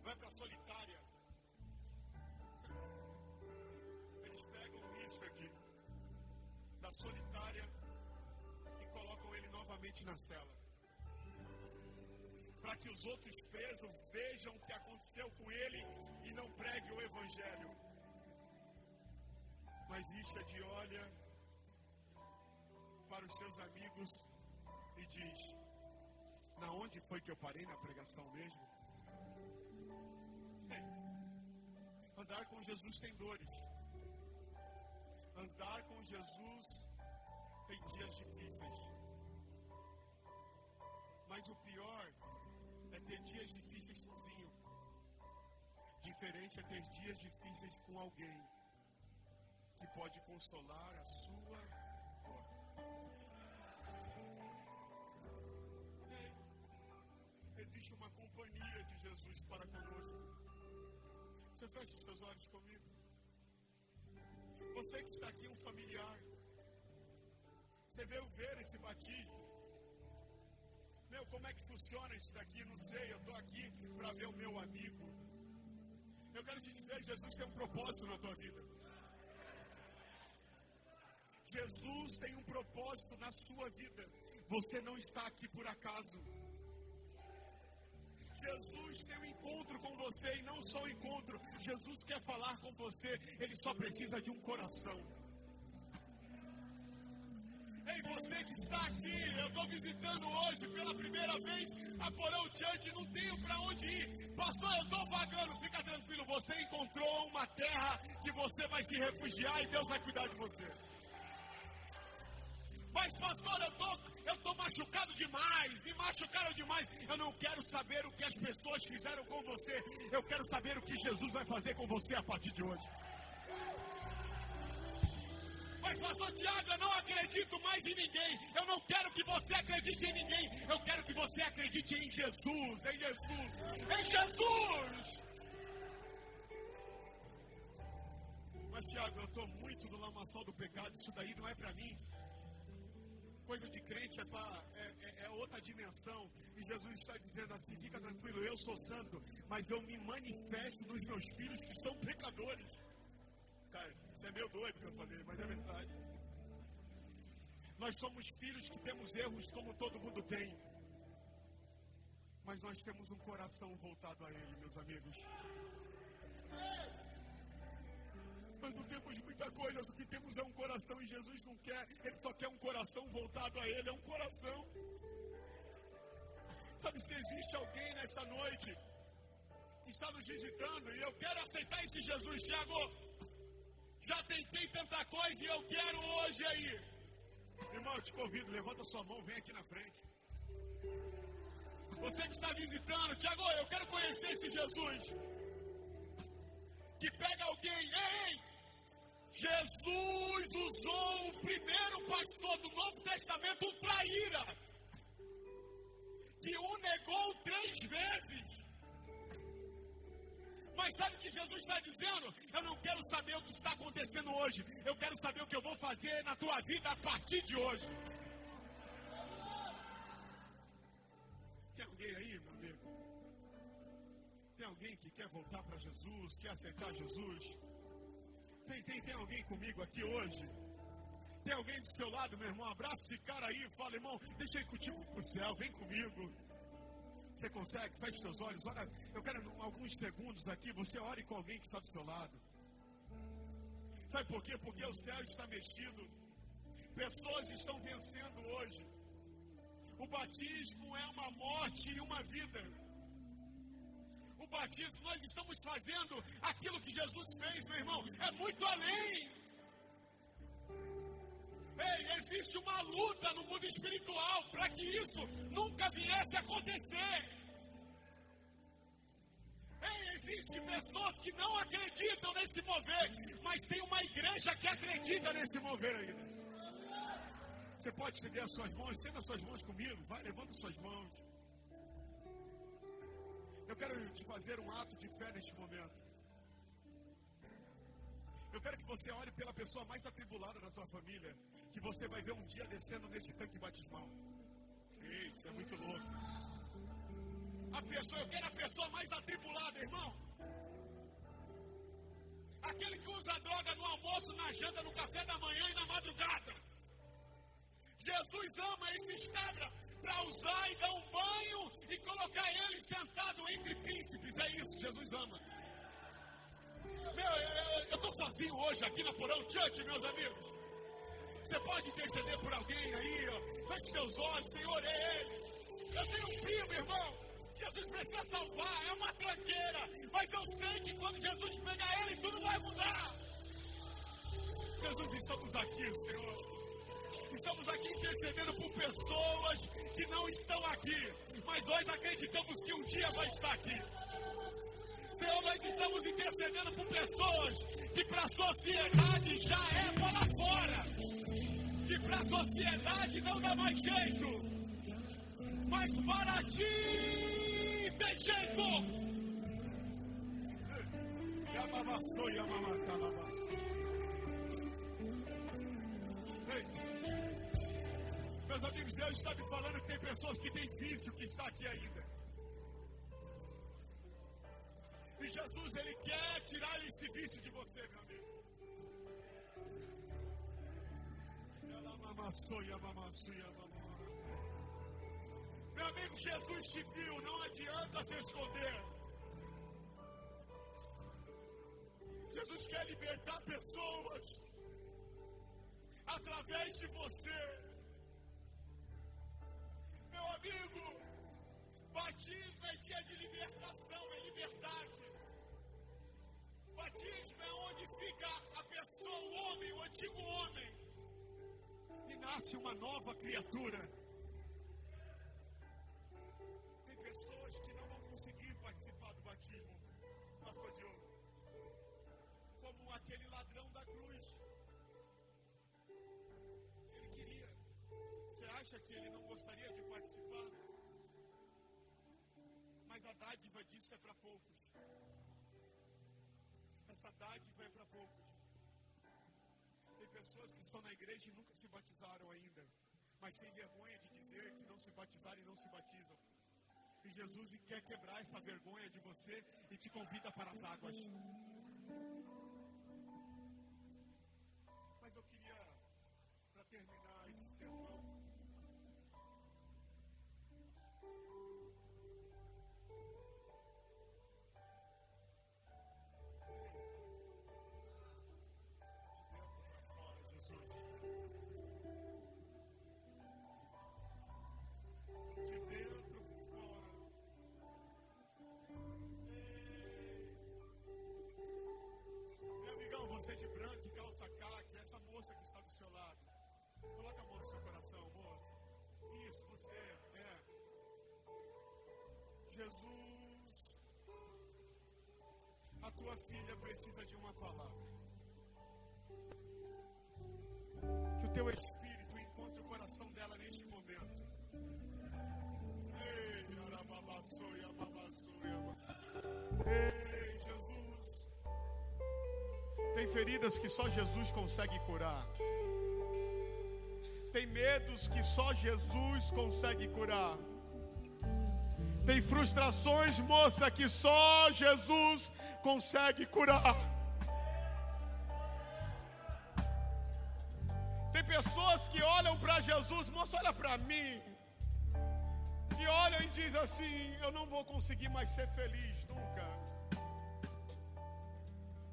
vai para a solitária. Eles pegam o Richard da solitária e colocam ele novamente na cela. Para que os outros presos vejam o que aconteceu com ele e não pregue o Evangelho. Mas Richard olha para os seus amigos e diz: Na onde foi que eu parei na pregação mesmo? Andar com Jesus tem dores. Andar com Jesus tem dias difíceis. Mas o pior é ter dias difíceis sozinho. Diferente é ter dias difíceis com alguém que pode consolar a sua dor. Existe uma companhia de Jesus para conosco. Você fecha os seus olhos comigo. Você que está aqui, um familiar. Você veio ver esse batismo. Meu, como é que funciona isso daqui? Não sei, eu estou aqui para ver o meu amigo. Eu quero te dizer, Jesus tem um propósito na tua vida. Jesus tem um propósito na sua vida. Você não está aqui por acaso. Jesus tem um encontro com você e não só um encontro. Jesus quer falar com você, ele só precisa de um coração. Ei, você que está aqui, eu estou visitando hoje pela primeira vez a Porão Diante, não tenho para onde ir. Pastor, eu estou vagando, fica tranquilo, você encontrou uma terra que você vai se refugiar e Deus vai cuidar de você. Mas, pastor, eu tô, eu tô machucado demais, me machucaram demais. Eu não quero saber o que as pessoas fizeram com você. Eu quero saber o que Jesus vai fazer com você a partir de hoje. Mas, pastor Tiago, eu não acredito mais em ninguém. Eu não quero que você acredite em ninguém. Eu quero que você acredite em Jesus, em Jesus, em Jesus. Mas, Tiago, eu estou muito no lamaçal do pecado. Isso daí não é para mim coisa de crente é, pra, é, é, é, outra dimensão. E Jesus está dizendo assim: fica tranquilo, eu sou santo, mas eu me manifesto nos meus filhos que são pecadores. Cara, isso é meio doido que eu falei, mas é verdade. Nós somos filhos que temos erros como todo mundo tem. Mas nós temos um coração voltado a Ele, meus amigos. Nós e Jesus não quer, Ele só quer um coração voltado a Ele, é um coração. Sabe, se existe alguém nessa noite que está nos visitando e eu quero aceitar esse Jesus, Tiago, já tentei tanta coisa e eu quero hoje aí. Irmão, eu te convido, levanta sua mão, vem aqui na frente. Você que está visitando, Tiago, eu quero conhecer esse Jesus. Que pega alguém, ei, Jesus usou o primeiro pastor do Novo Testamento, um traíra, que o negou três vezes. Mas sabe o que Jesus está dizendo? Eu não quero saber o que está acontecendo hoje. Eu quero saber o que eu vou fazer na tua vida a partir de hoje. Tem alguém aí, meu amigo? Tem alguém que quer voltar para Jesus, quer aceitar Jesus? Tem, tem, tem alguém comigo aqui hoje? Tem alguém do seu lado, meu irmão? Abraça esse cara aí e fala, irmão, deixa eu contigo pro céu, vem comigo. Você consegue? Feche seus olhos. Olha, eu quero alguns segundos aqui, você ore com alguém que está do seu lado. Sabe por quê? Porque o céu está mexido. Pessoas estão vencendo hoje. O batismo é uma morte e uma vida o batismo, nós estamos fazendo aquilo que Jesus fez, meu irmão, é muito além. Ei, existe uma luta no mundo espiritual para que isso nunca viesse a acontecer. Ei, existem pessoas que não acreditam nesse mover, mas tem uma igreja que acredita nesse mover ainda. Você pode estender as suas mãos, estenda as suas mãos comigo, vai, levanta as suas mãos. Eu quero te fazer um ato de fé neste momento. Eu quero que você olhe pela pessoa mais atribulada da tua família, que você vai ver um dia descendo nesse tanque batismal. Ei, isso é muito louco. A pessoa, eu quero a pessoa mais atribulada, irmão. Aquele que usa droga no almoço, na janta, no café da manhã e na madrugada. Jesus ama esses cabras para usar e dar um colocar ele sentado entre príncipes. É isso, Jesus ama. Meu, eu estou sozinho hoje aqui na Porão Church, meus amigos. Você pode interceder por alguém aí, ó. Feche seus olhos, Senhor, é Ele. Eu tenho um primo, irmão. Jesus precisa salvar, é uma tranqueira. Mas eu sei que quando Jesus pegar ele, tudo vai mudar. Jesus, estamos aqui, Senhor. Estamos aqui intercedendo por pessoas que não estão aqui, mas nós acreditamos que um dia vai estar aqui. Senhor, nós estamos intercedendo por pessoas que para a sociedade já é para fora, que para a sociedade não dá mais jeito, mas para ti tem jeito. Yamamaçou, yamamacalabaçou. Meus amigos, Deus está me falando que tem pessoas que têm vício que está aqui ainda. E Jesus, Ele quer tirar esse vício de você, meu amigo. Meu amigo, Jesus te viu, não adianta se esconder. Jesus quer libertar pessoas através de você. Meu amigo, batismo é dia de libertação, é liberdade. Batismo é onde fica a pessoa, o homem, o antigo homem, e nasce uma nova criatura. Acha que ele não gostaria de participar? Mas a dádiva disso é para poucos essa dádiva é para poucos. Tem pessoas que estão na igreja e nunca se batizaram ainda, mas têm vergonha de dizer que não se batizaram e não se batizam. E Jesus quer quebrar essa vergonha de você e te convida para as águas. Tua filha precisa de uma palavra. Que o teu Espírito encontre o coração dela neste momento. Ei, arababaçoia, babaçoia. Ei. Tem feridas que só Jesus consegue curar. Tem medos que só Jesus consegue curar. Tem frustrações, moça, que só Jesus consegue curar. Tem pessoas que olham para Jesus, moça, olha para mim. E olham e dizem assim: Eu não vou conseguir mais ser feliz nunca.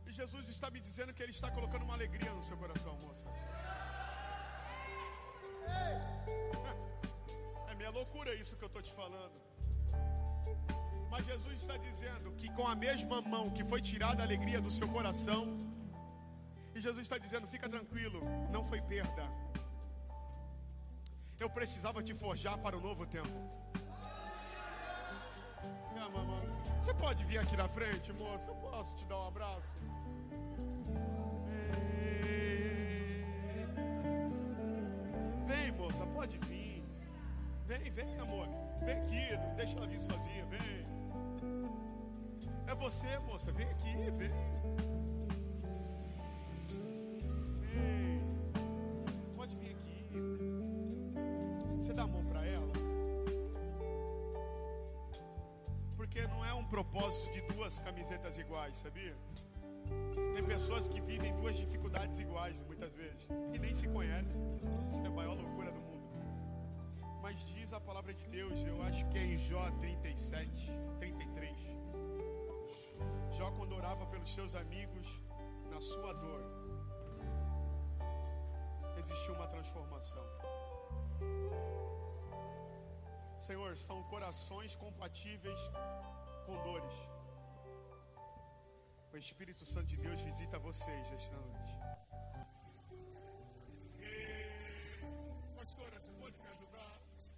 E Jesus está me dizendo que Ele está colocando uma alegria no seu coração, moça. <laughs> É minha loucura isso que eu estou te falando. Mas Jesus está dizendo que com a mesma mão que foi tirada a alegria do seu coração, e Jesus está dizendo: fica tranquilo, não foi perda. Eu precisava te forjar para o novo tempo. Você pode vir aqui na frente, moça? Eu posso te dar um abraço? Vem, moça, pode vir. Vem, vem, amor. Vem aqui, deixa ela vir sozinha, vem. É você, moça, vem aqui, vem. Vem. Pode vir aqui. Você dá a mão para ela? Porque não é um propósito de duas camisetas iguais, sabia? Tem pessoas que vivem duas dificuldades iguais muitas vezes e nem se conhecem. Isso é a maior loucura do mundo. Mas diz a palavra de Deus, eu acho que é em Jó 37, 33. Jó, quando orava pelos seus amigos, na sua dor, existiu uma transformação. Senhor, são corações compatíveis com dores. O Espírito Santo de Deus visita vocês esta noite. Pastora, você pode me ajudar?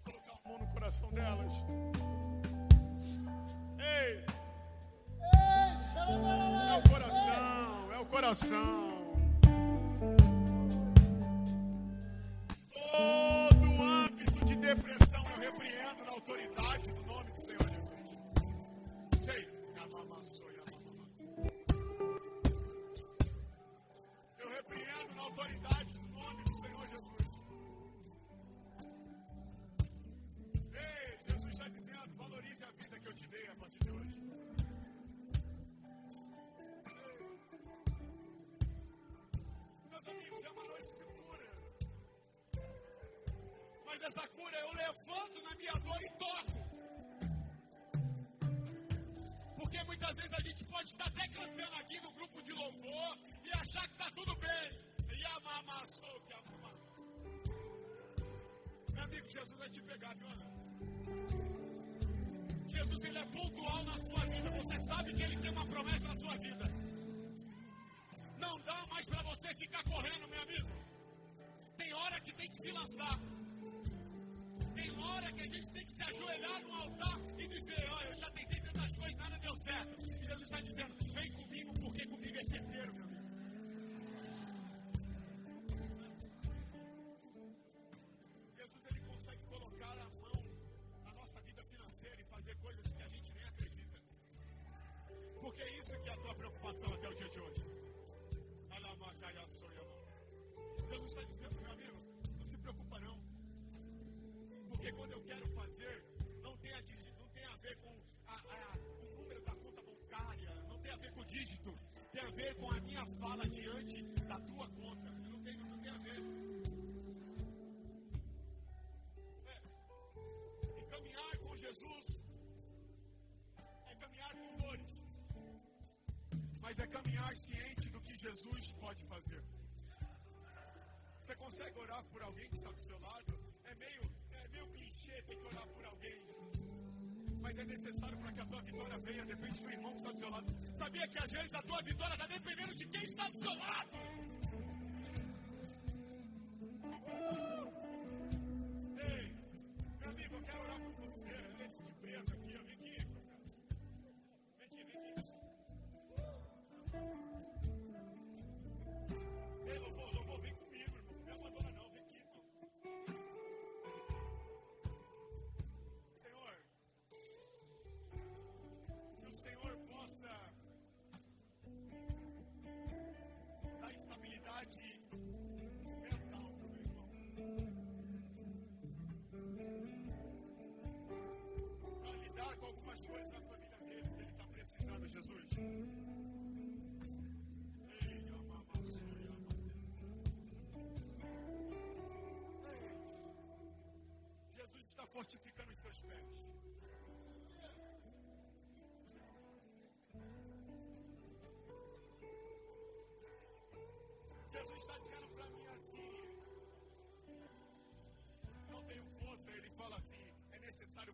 Colocar a mão no coração delas. É o coração, é o coração. Todo âmbito de depressão eu repreendo na autoridade do nome do Senhor Jesus. Sei, amassou, Eu repreendo na autoridade do Mas essa cura eu levanto na minha dor e toco. Porque muitas vezes a gente pode estar até cantando aqui no grupo de louvor e achar que está tudo bem. E amassou, que amassou. Meu amigo, Jesus vai te pegar, viu? Jesus, ele é pontual na sua vida. Você sabe que ele tem uma promessa na sua vida. Não dá mais para você ficar correndo, meu amigo. Tem hora que tem que se lançar. Tem hora que a gente tem que se ajoelhar no altar e dizer: Olha, eu já tentei tantas coisas, nada deu certo. E Jesus está dizendo: Vem comigo, porque comigo é certeiro, meu fala diante da tua conta. Não tem, tem a ver. É. E caminhar com Jesus é caminhar com dores, mas é caminhar ciente do que Jesus pode fazer. Você consegue orar por alguém que está do seu lado? É meio, é meio clichê ter que orar por alguém. Mas é necessário para que a tua vitória venha, depende do irmão que está do seu lado. Sabia que às vezes a tua vitória está dependendo de quem está do seu lado?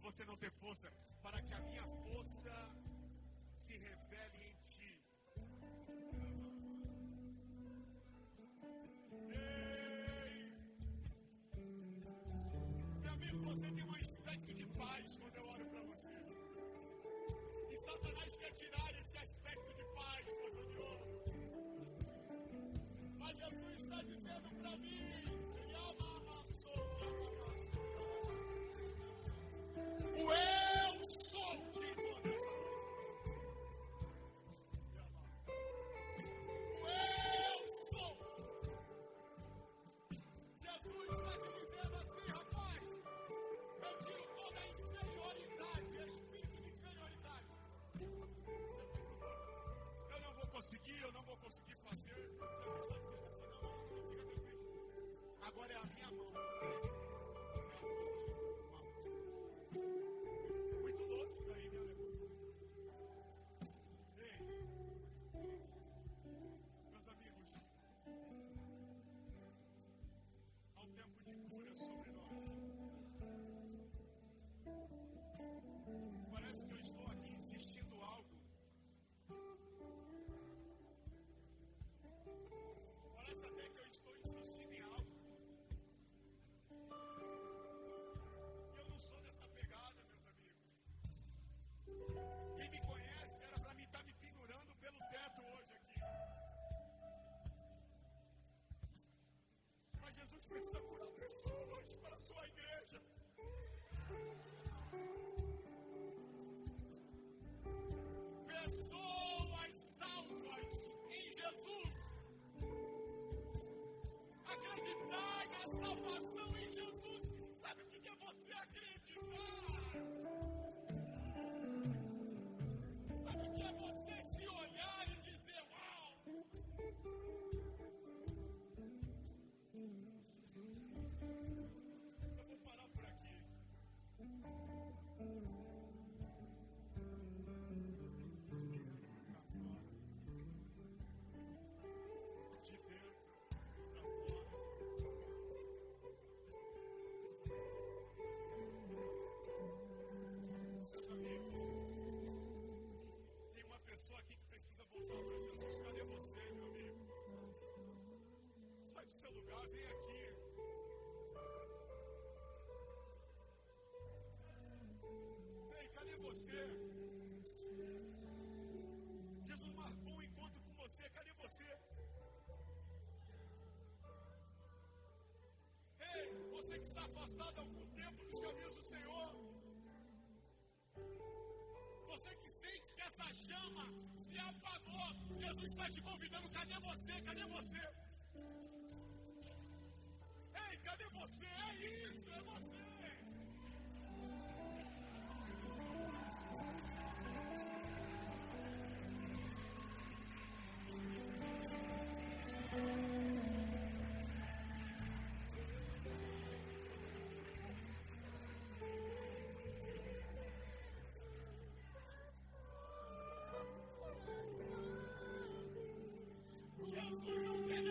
Você não ter força para que a minha força se revele em with the você que está afastado há algum tempo dos caminhos do Senhor. Você que sente que essa chama se apagou. Jesus está te convidando. Cadê você? Cadê você? Ei, cadê você? É isso, é você.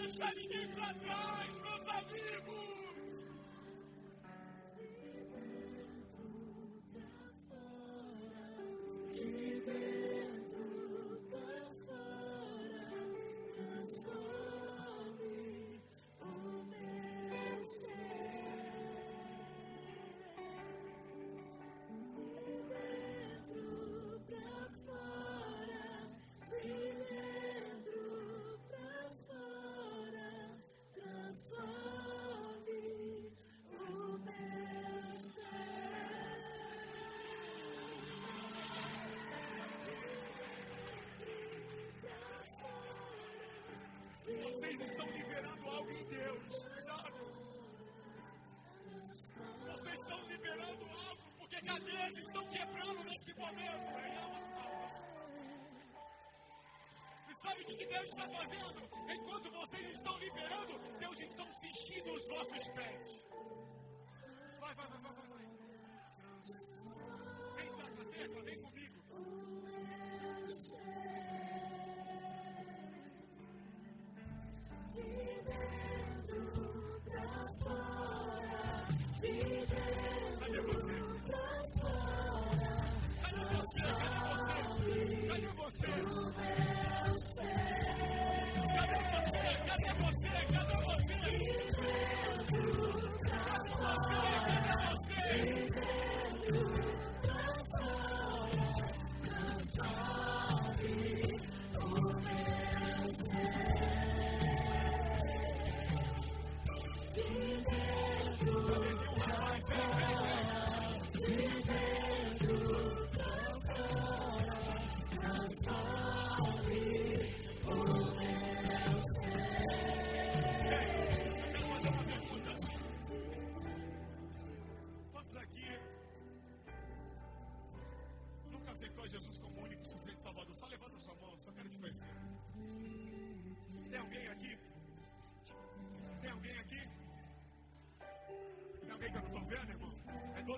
Shanti Prataj! Vocês estão liberando algo em Deus. Cuidado. Vocês estão liberando algo porque cadeias estão quebrando nesse momento. E sabe o que Deus está fazendo? Enquanto vocês estão liberando, Deus está cingindo os vossos pés. Yeah.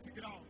12 graus,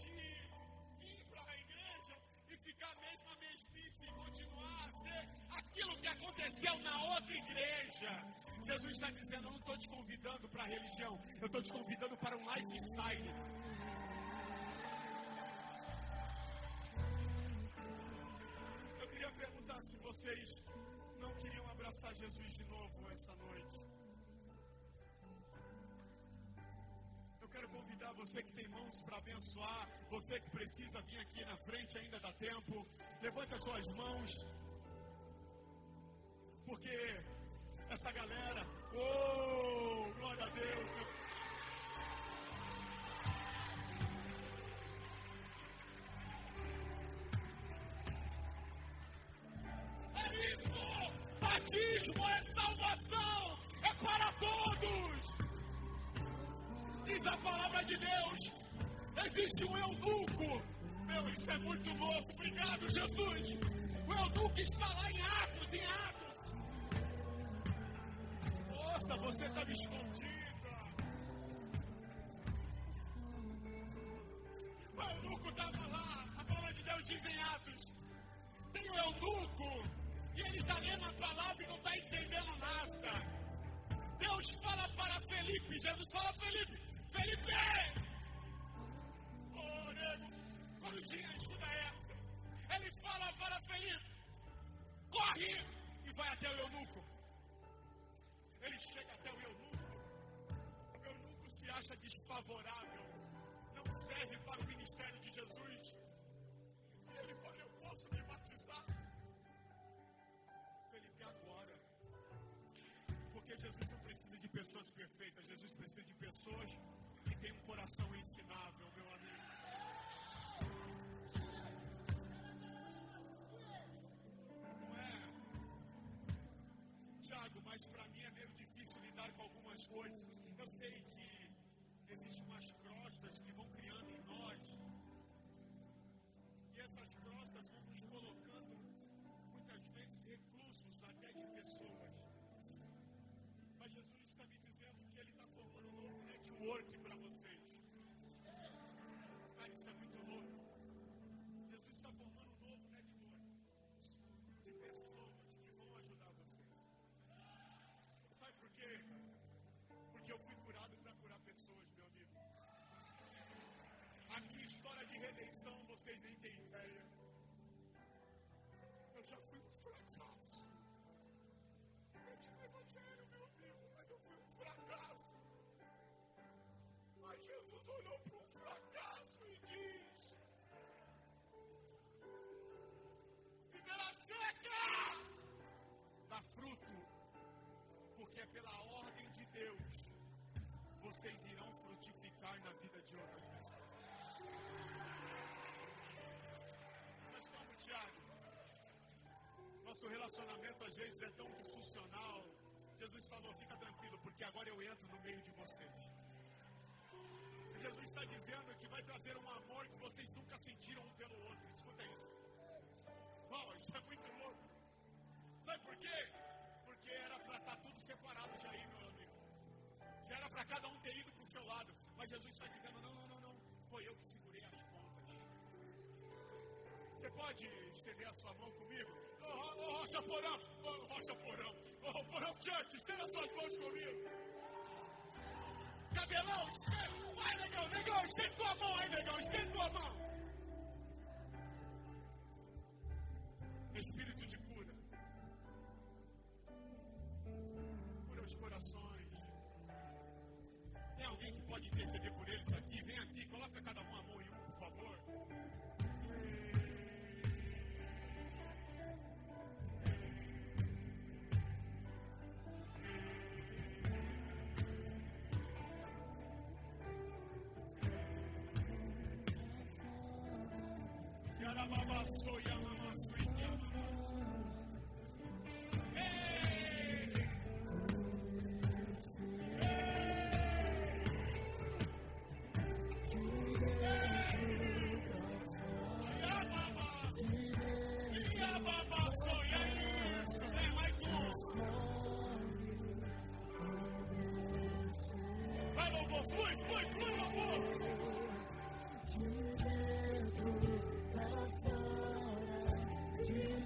de vir para a igreja e ficar a mesma mesmice e continuar a ser aquilo que aconteceu na outra igreja. Jesus está dizendo: Eu não estou te convidando para a religião, eu estou te convidando para um lifestyle. Eu queria perguntar se vocês não queriam abraçar Jesus de novo quero convidar você que tem mãos para abençoar, você que precisa vir aqui na frente, ainda dá tempo. Levante as suas mãos. Porque essa galera, oh, glória a Deus, meu É isso! Batismo é salvação! Diz a palavra de Deus. Existe um eunuco. Meu, isso é muito louco. Obrigado, Jesus. O eunuco está lá em Atos, em Atos. Nossa, você estava escondida. O eunuco estava lá. A palavra de Deus diz em Atos. Tem o eunuco. E ele está lendo a palavra e não está entendendo nada. Deus fala para Felipe, Jesus fala Felipe, Felipe! Nego, quando tinha escuta essa, ele fala para Felipe, corre e vai até o eunuco. Ele chega até o eunuco, o eunuco se acha desfavorável, não serve para o ministério de Jesus. E ele fala, eu posso me batizar? Felipe, agora. Porque Jesus não precisa de pessoas perfeitas, Jesus precisa de pessoas Christus redenção, vocês nem têm ideia. Eu já fui um fracasso. Esse é o evangelho, meu amigo, mas eu fui um fracasso. Mas Jesus olhou para um fracasso e diz: Figueira seca! Dá fruto, porque é pela ordem de Deus vocês irão frutificar na vida de outras Nosso relacionamento às vezes é tão disfuncional. Jesus falou: fica tranquilo, porque agora eu entro no meio de vocês. Jesus está dizendo que vai trazer um amor que vocês nunca sentiram um pelo outro. Escuta isso. Oh, isso é muito louco. Sabe por quê? Porque era para estar tudo separado já aí, meu amigo. Já era para cada um ter ido para o seu lado. Mas Jesus está dizendo: não, não, não, não. Foi eu que segurei as pontas. Você pode estender a sua mão comigo? Oh, Rocha Porão! Oh, Rocha Porão! Oh, Porão Church, estenda as suas mãos comigo! Cabelão, estenda! Vai, negão, negão, estende tua mão aí, negão, estende tua mão! Espírito Thank you.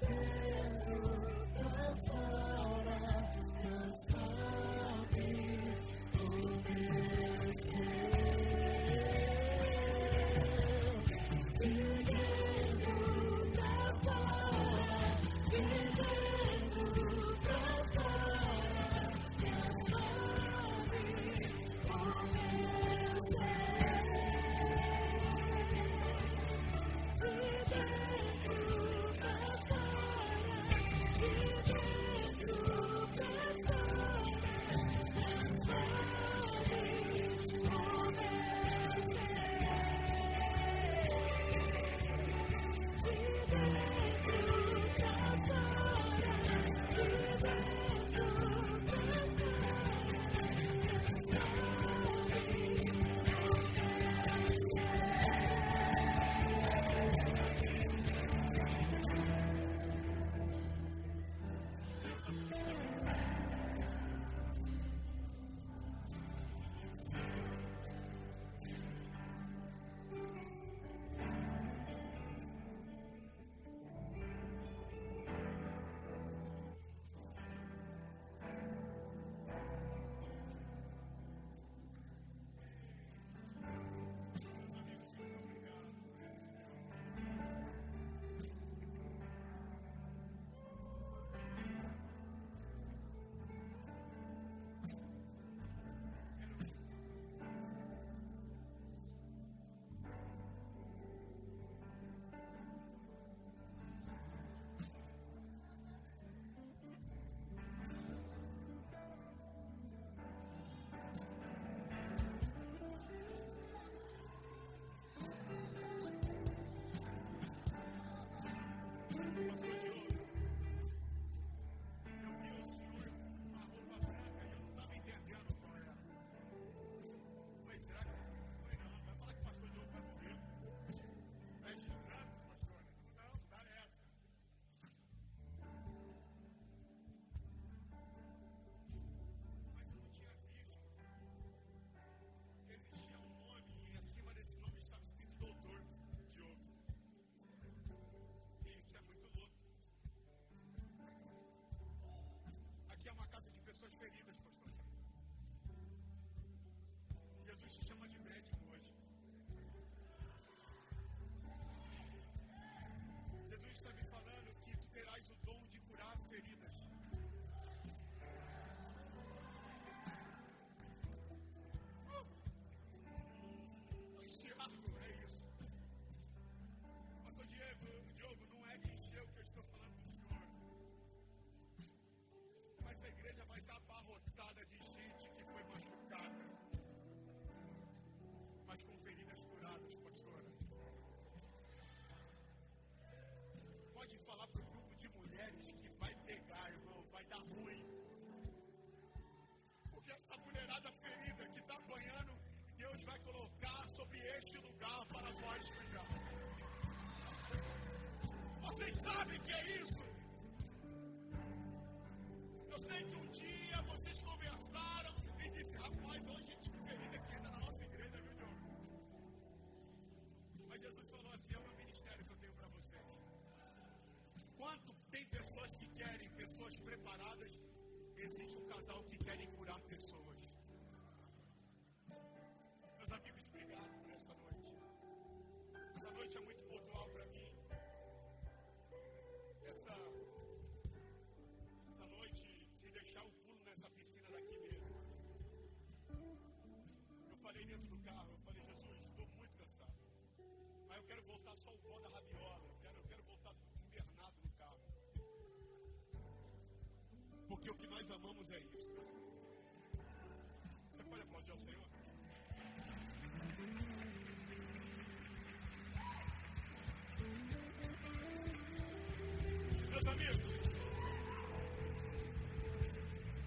vai explicar. Vocês sabem o que é isso? Eu sei que um dia vocês conversaram e disseram: rapaz, hoje a gente diferente aqui ainda na nossa igreja, viu, Diogo? Mas Jesus falou assim, é o meu ministério que eu tenho para vocês. Quanto tem pessoas que querem, pessoas preparadas, existe um casal que clamamos é isso.